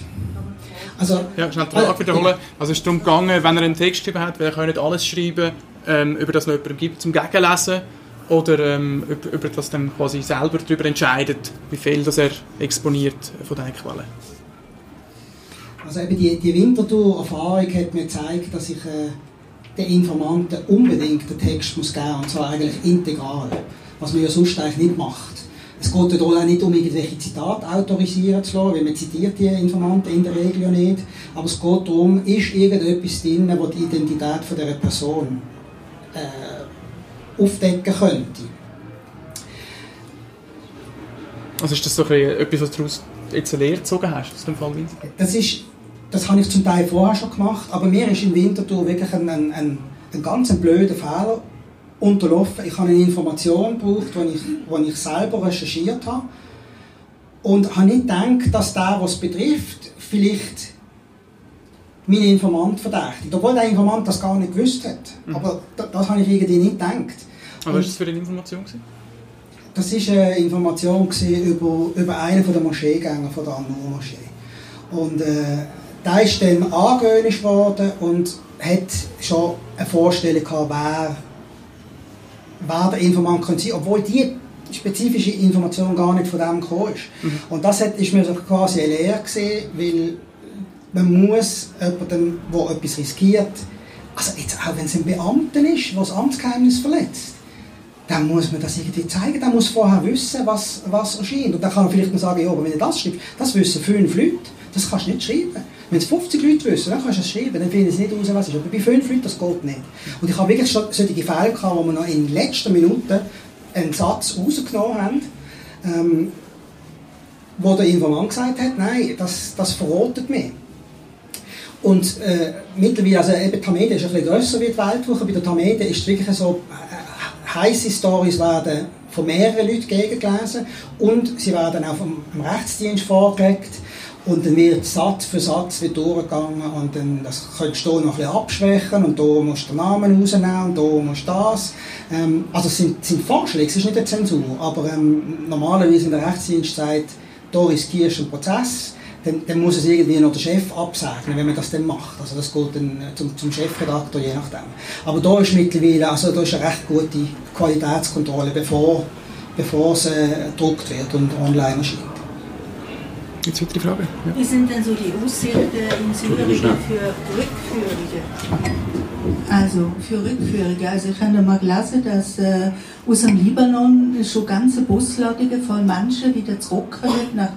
Also, Ja, schnell die Frage wiederholen. Also es ist darum gegangen, wenn er einen Text geschrieben hat, weil er kann nicht alles schreiben, ähm, über das noch jemandem gibt zum Gegenlesen oder ähm, über, über das dann quasi selber darüber entscheidet, wie viel das er exponiert von diesen Quellen. Also eben die, die Winterthur-Erfahrung hat mir gezeigt, dass ich äh, den Informanten unbedingt den Text muss geben und zwar eigentlich integral, was man ja sonst eigentlich nicht macht. Es geht ja auch nicht um irgendwelche Zitate autorisieren zu lassen, weil man zitiert die Informanten in der Regel ja nicht, aber es geht darum, ist irgendetwas drin, das die Identität von dieser Person äh, aufdecken könnte. Also ist das so ein bisschen etwas, was du daraus jetzt eine Lehre gezogen hast, aus dem Fall Winterthur? Das ist, das habe ich zum Teil vorher schon gemacht, aber mir ist in Winterthur wirklich ein, ein, ein, ein ganz blöder Fehler unterlaufen. Ich habe eine Information gebraucht, die ich, die ich selber recherchiert habe und habe nicht gedacht, dass der, was es betrifft, vielleicht meinen Informant verdächtigt. Obwohl der Informant das gar nicht gewusst hat. Aber das, das habe ich irgendwie nicht gedacht. Aber was war das für eine Information? Gewesen? Das war eine Information über, über einen der Moscheegänger von der An-Nur-Moschee. Und äh, der ist dann angewöhnt worden und hat schon eine Vorstellung gehabt, wer, wer der Informant könnte sein, obwohl die spezifische Information gar nicht von dem gekommen ist. Und das hat, ist mir so quasi eine Lehre gewesen, weil man muss jemandem, der etwas riskiert, also jetzt auch wenn es ein Beamter ist, der das Amtsgeheimnis verletzt, dann muss man das irgendwie zeigen. Der muss vorher wissen, was, was erscheint. Und dann kann er vielleicht noch sagen, ja, aber wenn er das schreibt, das wissen fünf Leute, das kannst du nicht schreiben. Wenn es 50 Leute wissen, dann kannst du es schreiben, dann finden sie nicht raus, was ist. Aber bei fünf Leuten, das geht nicht. Und ich habe wirklich schon solche Fälle gehabt, wo wir noch in letzter Minute einen Satz rausgenommen haben, ähm, wo der Informant gesagt hat, nein, das, das verrotet mich. Und äh, mittlerweile, also eben Tamede ist ein bisschen grösser wie die Weltwoche, bei der Tamede ist es wirklich so, äh, heiße Stories werden von mehreren Leuten gegengelesen. Und sie werden auch vom, vom Rechtsdienst vorgelegt und dann wird Satz für Satz wird durchgegangen. Und dann das könntest du noch ein bisschen abschwächen. Und da musst du den Namen rausnehmen. Und da musst du das. Ähm, also es sind, sind Vorschläge, es ist nicht eine Zensur, aber ähm, normalerweise in der Rechtsdienst sagt, da riskierst du einen Prozess, dann, dann muss es irgendwie noch der Chef absegnen, wenn man das dann macht. Also das geht dann äh, zum, zum Chefredakteur, je nachdem. Aber da ist mittlerweile, also da ist eine recht gute Qualitätskontrolle, bevor, bevor es äh, gedruckt wird und online erscheint. Jetzt weitere Frage. Ja. Wie sind denn so die Aussichten in Syrien für Rückführungen? Also für Rückführungen. Also ich habe mal gelesen, dass äh, aus dem Libanon schon ganze Busladungen voll Menschen wieder zurückkommen nach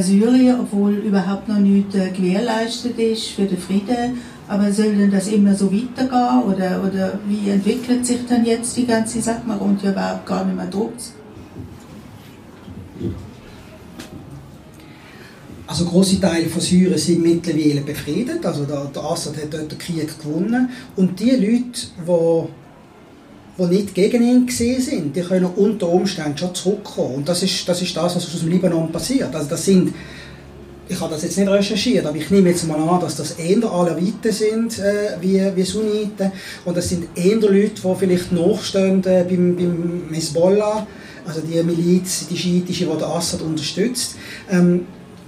Syrien, obwohl überhaupt noch nichts äh, gewährleistet ist für den Frieden. Aber soll denn das immer so weitergehen oder, oder wie entwickelt sich dann jetzt die ganze Sache? Man kommt ja überhaupt gar nicht mehr drauf. Also große Teile von Syrien sind mittlerweile befriedet, also der Assad hat dort den Krieg gewonnen und die Leute, die die nicht gegen ihn sind, die können unter Umständen schon zurückkommen. Und das ist das, ist das was aus dem Libanon passiert. Also das sind ich habe das jetzt nicht recherchiert, aber ich nehme jetzt mal an, dass das eher Alawiten sind äh, wie, wie Sunniten und das sind eher Leute, die vielleicht nachstehen äh, beim, beim Hezbollah, also die Miliz, die schiitische, die Assad unterstützt. Ähm,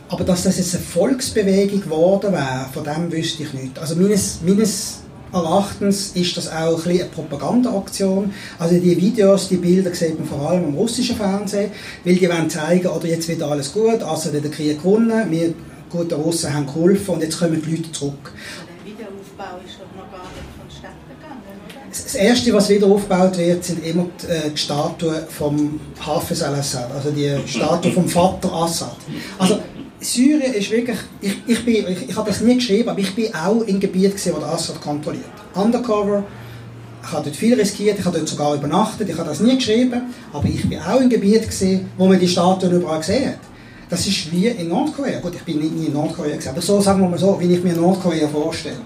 aber dass das jetzt eine Volksbewegung geworden wäre, von dem wüsste ich nicht. Also meines, meines Erachtens ist das auch ein bisschen eine Propagandaaktion. Also die Videos, die Bilder sieht man vor allem im russischen Fernsehen, weil die wollen zeigen, oder jetzt wird alles gut, Assad hat den Krieg gewonnen, wir guten Russen haben geholfen und jetzt kommen die Leute zurück. Der Wiederaufbau ist doch noch gar nicht vonstatten gegangen, oder? Das Erste, was wieder aufgebaut wird, sind immer die, äh, Statuen vom Hafez al-Assad, also die Statue vom Vater Assad. Also Syrien ist wirklich, ich, ich, bin, ich, ich habe das nie geschrieben, aber ich bin auch im Gebiet gesehen, wo der Assad kontrolliert. Undercover, ich habe dort viel riskiert, ich habe dort sogar übernachtet, ich habe das nie geschrieben, aber ich bin auch im Gebiet gesehen, wo man die Statuen überall gesehen hat. Das ist wie in Nordkorea. Gut, ich bin nicht nie in Nordkorea gesehen, aber so sagen wir mal so, wie ich mir Nordkorea vorstelle.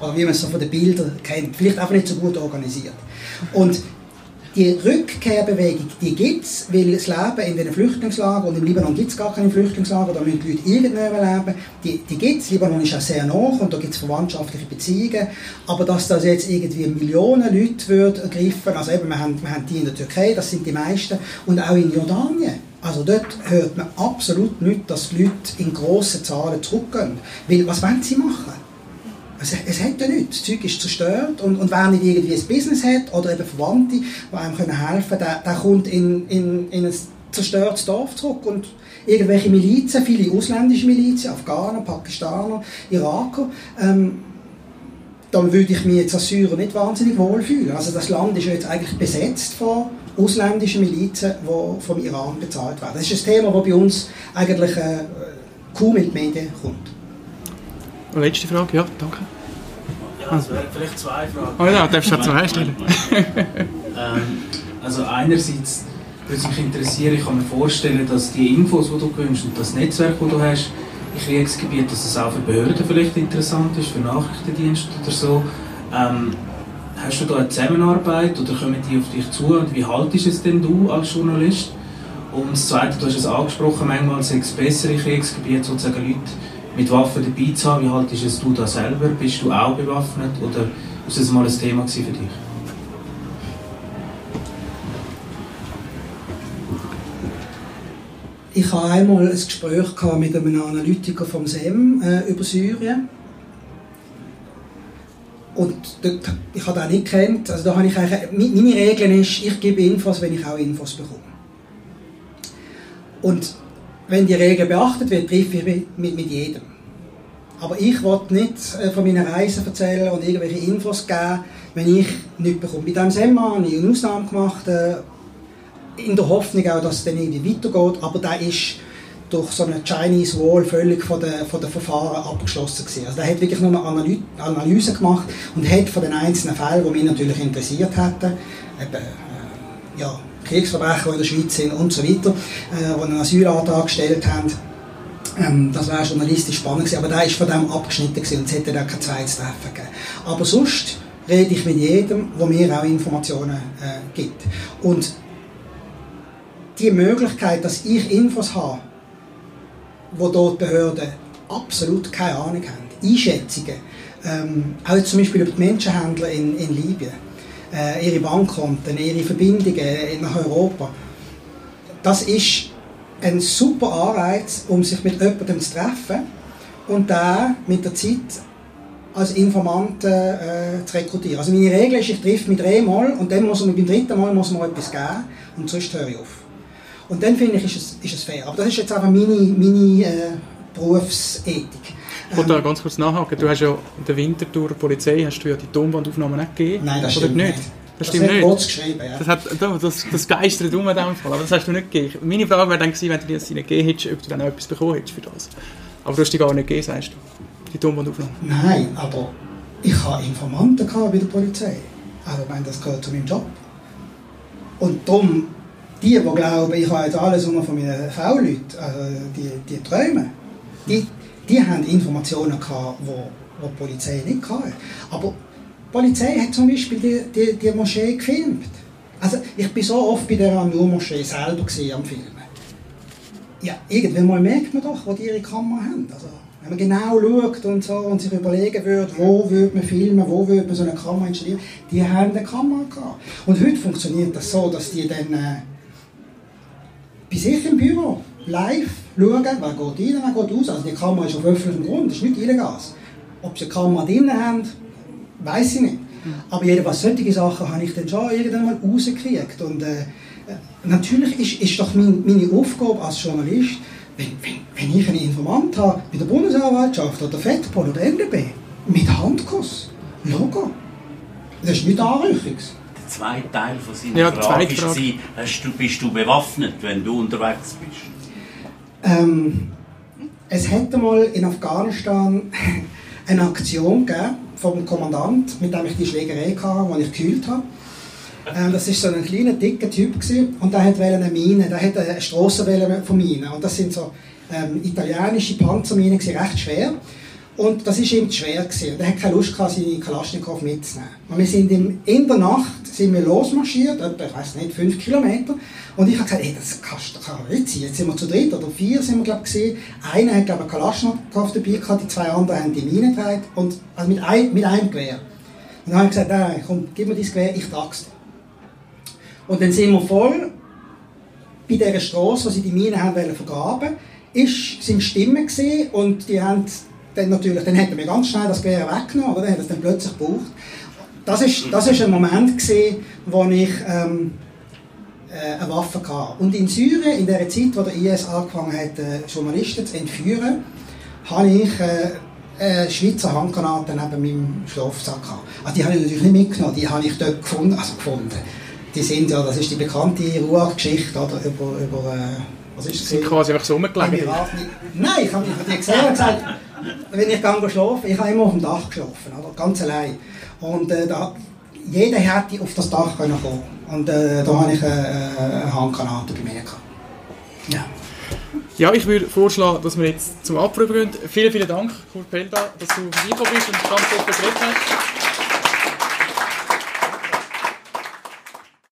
Oder wie man es so von den Bildern kennt. Vielleicht einfach nicht so gut organisiert. Und die Rückkehrbewegung, die gibt es, weil das Leben in den Flüchtlingslagern, und im Libanon gibt es gar keine Flüchtlingslager, da müssen die Leute irgendwo leben, die, die gibt es. Libanon ist auch sehr nah und da gibt es verwandtschaftliche Beziehungen. Aber dass das jetzt irgendwie Millionen Leute wird ergreifen, also eben, wir haben, wir haben die in der Türkei, das sind die meisten, und auch in Jordanien. Also dort hört man absolut nicht, dass die Leute in grossen Zahlen zurückgehen. Weil, was wollen sie machen? Es, es hat ja nichts. Das Zeug ist zerstört und, und wer nicht irgendwie ein Business hat oder eben Verwandte, die einem helfen können, der, der kommt in, in, in ein zerstörtes Dorf zurück und irgendwelche Milizen, viele ausländische Milizen, Afghaner, Pakistaner, Iraker, ähm, dann würde ich mich jetzt als Syrer nicht wahnsinnig wohlfühlen. Also das Land ist ja jetzt eigentlich besetzt von ausländischen Milizen, die vom Iran bezahlt werden. Das ist ein Thema, das bei uns eigentlich äh, kaum in die Medien kommt. Letzte Frage, ja, danke. Ja, wären vielleicht zwei Fragen. Oh ja, darfst du auch zwei stellen. Ähm, also einerseits würde mich interessieren, ich kann mir vorstellen, dass die Infos, die du gewünscht und das Netzwerk, das du hast, im Kriegsgebiet, dass es auch für Behörden vielleicht interessant ist, für Nachrichtendienste oder so. Ähm, hast du da eine Zusammenarbeit oder kommen die auf dich zu und wie haltest es denn du als Journalist? Und das Zweite, du hast es angesprochen, manchmal sei es besser im Kriegsgebiet sozusagen Leute mit Waffen dabei zu haben. Wie haltest es du da selber? Bist du auch bewaffnet oder ist das mal ein Thema für dich? Ich hatte einmal ein Gespräch mit einem Analytiker vom SEM äh, über Syrien. Und dort, ich habe den nicht gekannt. Also da habe ich eigentlich, meine Regel ist, ich gebe Infos, wenn ich auch Infos bekomme. Und wenn die Regel beachtet wird, treffe ich mit, mit, jedem. Aber ich wollte nicht äh, von meinen Reisen erzählen und irgendwelche Infos geben, wenn ich nichts bekomme. Bei diesem Seminar habe ich eine Ausnahme gemacht, äh, in der Hoffnung auch, dass es dann irgendwie weitergeht, aber der ist durch so eine Chinese Wall völlig von den, von den Verfahren abgeschlossen gewesen. Also der hat wirklich nur eine Analy Analyse gemacht und hat von den einzelnen Fällen, die mich natürlich interessiert hätten, eben, äh, ja, Kriegsverbrecher, die in der Schweiz sind und so weiter, äh, die einen Asylantrag gestellt haben, ähm, das wäre journalistisch spannend gewesen, aber der ist von dem abgeschnitten gewesen und es hätte dann kein zweites Treffen gegeben. Aber sonst rede ich mit jedem, der mir auch Informationen äh, gibt. Und die Möglichkeit, dass ich Infos habe, wo dort Behörden absolut keine Ahnung haben, Einschätzungen, ähm, auch zum Beispiel über die Menschenhändler in, in Libyen, äh, ihre Bankkonten, ihre Verbindungen nach Europa, das ist ein super Anreiz, um sich mit jemandem zu treffen und da mit der Zeit als Informanten äh, zu rekrutieren. Also meine Regel ist, ich treffe mich dreimal und dann muss man beim dritten Mal muss man etwas geben und sonst höre ich auf. Und dann finde ich, ist es, ist es fair. Aber das ist jetzt einfach meine, meine äh, Berufsethik. Ich wollte da ganz kurz nachhaken. Du hast ja in der Wintertour Polizei hast du ja die Tonbandaufnahmen nicht gegeben. Nein, das Oder stimmt nicht. nicht. Das Das stimmt hat nicht. Geschrieben, ja. Das, hat, das, das geistert um in dem Fall, aber das hast du nicht gegeben. Meine Frage wäre dann gewesen, wenn du dir das nicht gegeben hättest, ob du dann auch etwas bekommen hättest für das. Aber du hast die gar nicht gegeben, sagst du. Die Tonbandaufnahmen. Nein, aber ich hatte Informanten bei der Polizei. Also ich meine, das gehört zu meinem Job. Und darum, die, die glauben, ich habe jetzt alles nur von meinen V-Leuten, also die, die träumen, die, die haben Informationen gehabt, die, die die Polizei nicht hatte. Aber die Polizei hat zum Beispiel die, die, die Moschee gefilmt. Also ich bin so oft bei der Amur-Moschee selber gewesen, am Filmen. ja, irgendwann mal merkt man doch, wo die ihre Kamera haben. Also, wenn man genau schaut und so und sich überlegen würde, wo würde man filmen, wo würde man so eine Kamera installieren, die haben eine Kamera gehabt. Und heute funktioniert das so, dass die dann äh, bei sich im Büro live schauen, wer geht rein, wer geht raus. Also die Kamera ist auf öffentlichem Grund, das ist nicht illegal. Ob sie eine Kamera drin haben, weiß ich nicht. Aber jedenfalls solche Sachen habe ich dann schon irgendwann mal rausgekriegt. Und äh, natürlich ist, ist doch mein, meine Aufgabe als Journalist, wenn, wenn, wenn ich einen Informant habe, bei der Bundesanwaltschaft oder FEDPOL oder NDB, mit Handkuss, Logo. Das ist nicht Anrüchungs. Der zweite Teil von seiner Ja, Frage. war, hast du, bist du bewaffnet, wenn du unterwegs bist? Ähm, es hätte mal in Afghanistan eine Aktion gegeben vom Kommandant, mit dem ich die Schlägerei hatte, die ich gekühlt habe. Ähm, das war so ein kleiner, dicker Typ gewesen, und der wollte eine Mine, der hatte eine Strassenwelle von Minen. Und das sind so ähm, italienische Panzerminen, recht schwer. Und das war ihm zu schwer. Gewesen. Er hatte keine Lust, gehabt, seine Kalaschnikow mitzunehmen. Und wir sind im, in der Nacht sind wir losmarschiert, etwa, ich weiß nicht, fünf Kilometer. Und ich habe gesagt, ey, das kannst du nicht sein. Jetzt sind wir zu dritt oder vier, sind wir, glaube ich, gewesen. Einer hat, glaube ich, Kalaschnikow dabei gehabt, die zwei anderen haben die Mine getragen. Und, also mit, ein, mit einem Gewehr. Und dann habe ich gesagt, nein, komm, gib mir dein Gewehr, ich trage es. Und dann sind wir voll bei dieser Straße, wo sie die Mine haben wollen vergraben, ist, sind Stimmen gesehen und die haben dann natürlich, dann hätten wir ganz schnell das Gewehr weggenommen, oder? Dann hat es dann plötzlich gebraucht. Das ist, das ist ein Moment gesehen, wo ich ähm, äh, eine Waffe hatte. Und in Syrien, in der Zeit, wo der IS angefangen hat, äh, Journalisten zu entführen, habe ich äh, eine Schweizer Handgranate neben meinem Schlafsack gehabt. Also die habe ich natürlich nicht mitgenommen, die habe ich dort gefunden, also gefunden. Die sind ja, das ist die bekannte Ruhr-Geschichte, oder, über, über äh, was ist Sie das? sind quasi einfach so rumgelegen. Nein, ich habe die gesehen und gesagt, wenn ich gehe schlafen, ich habe immer auf dem Dach geschlafen, oder? ganz allein. Und äh, da, jeder hätte auf das Dach können kommen Und äh, da habe ich eine, eine Handgranate bei mir. Ja. Ja, ich würde vorschlagen, dass wir jetzt zum Abproben gehen. Vielen, vielen Dank, Kurt Pelda, dass du vorbeigekommen bist und ganz offen geredet hast.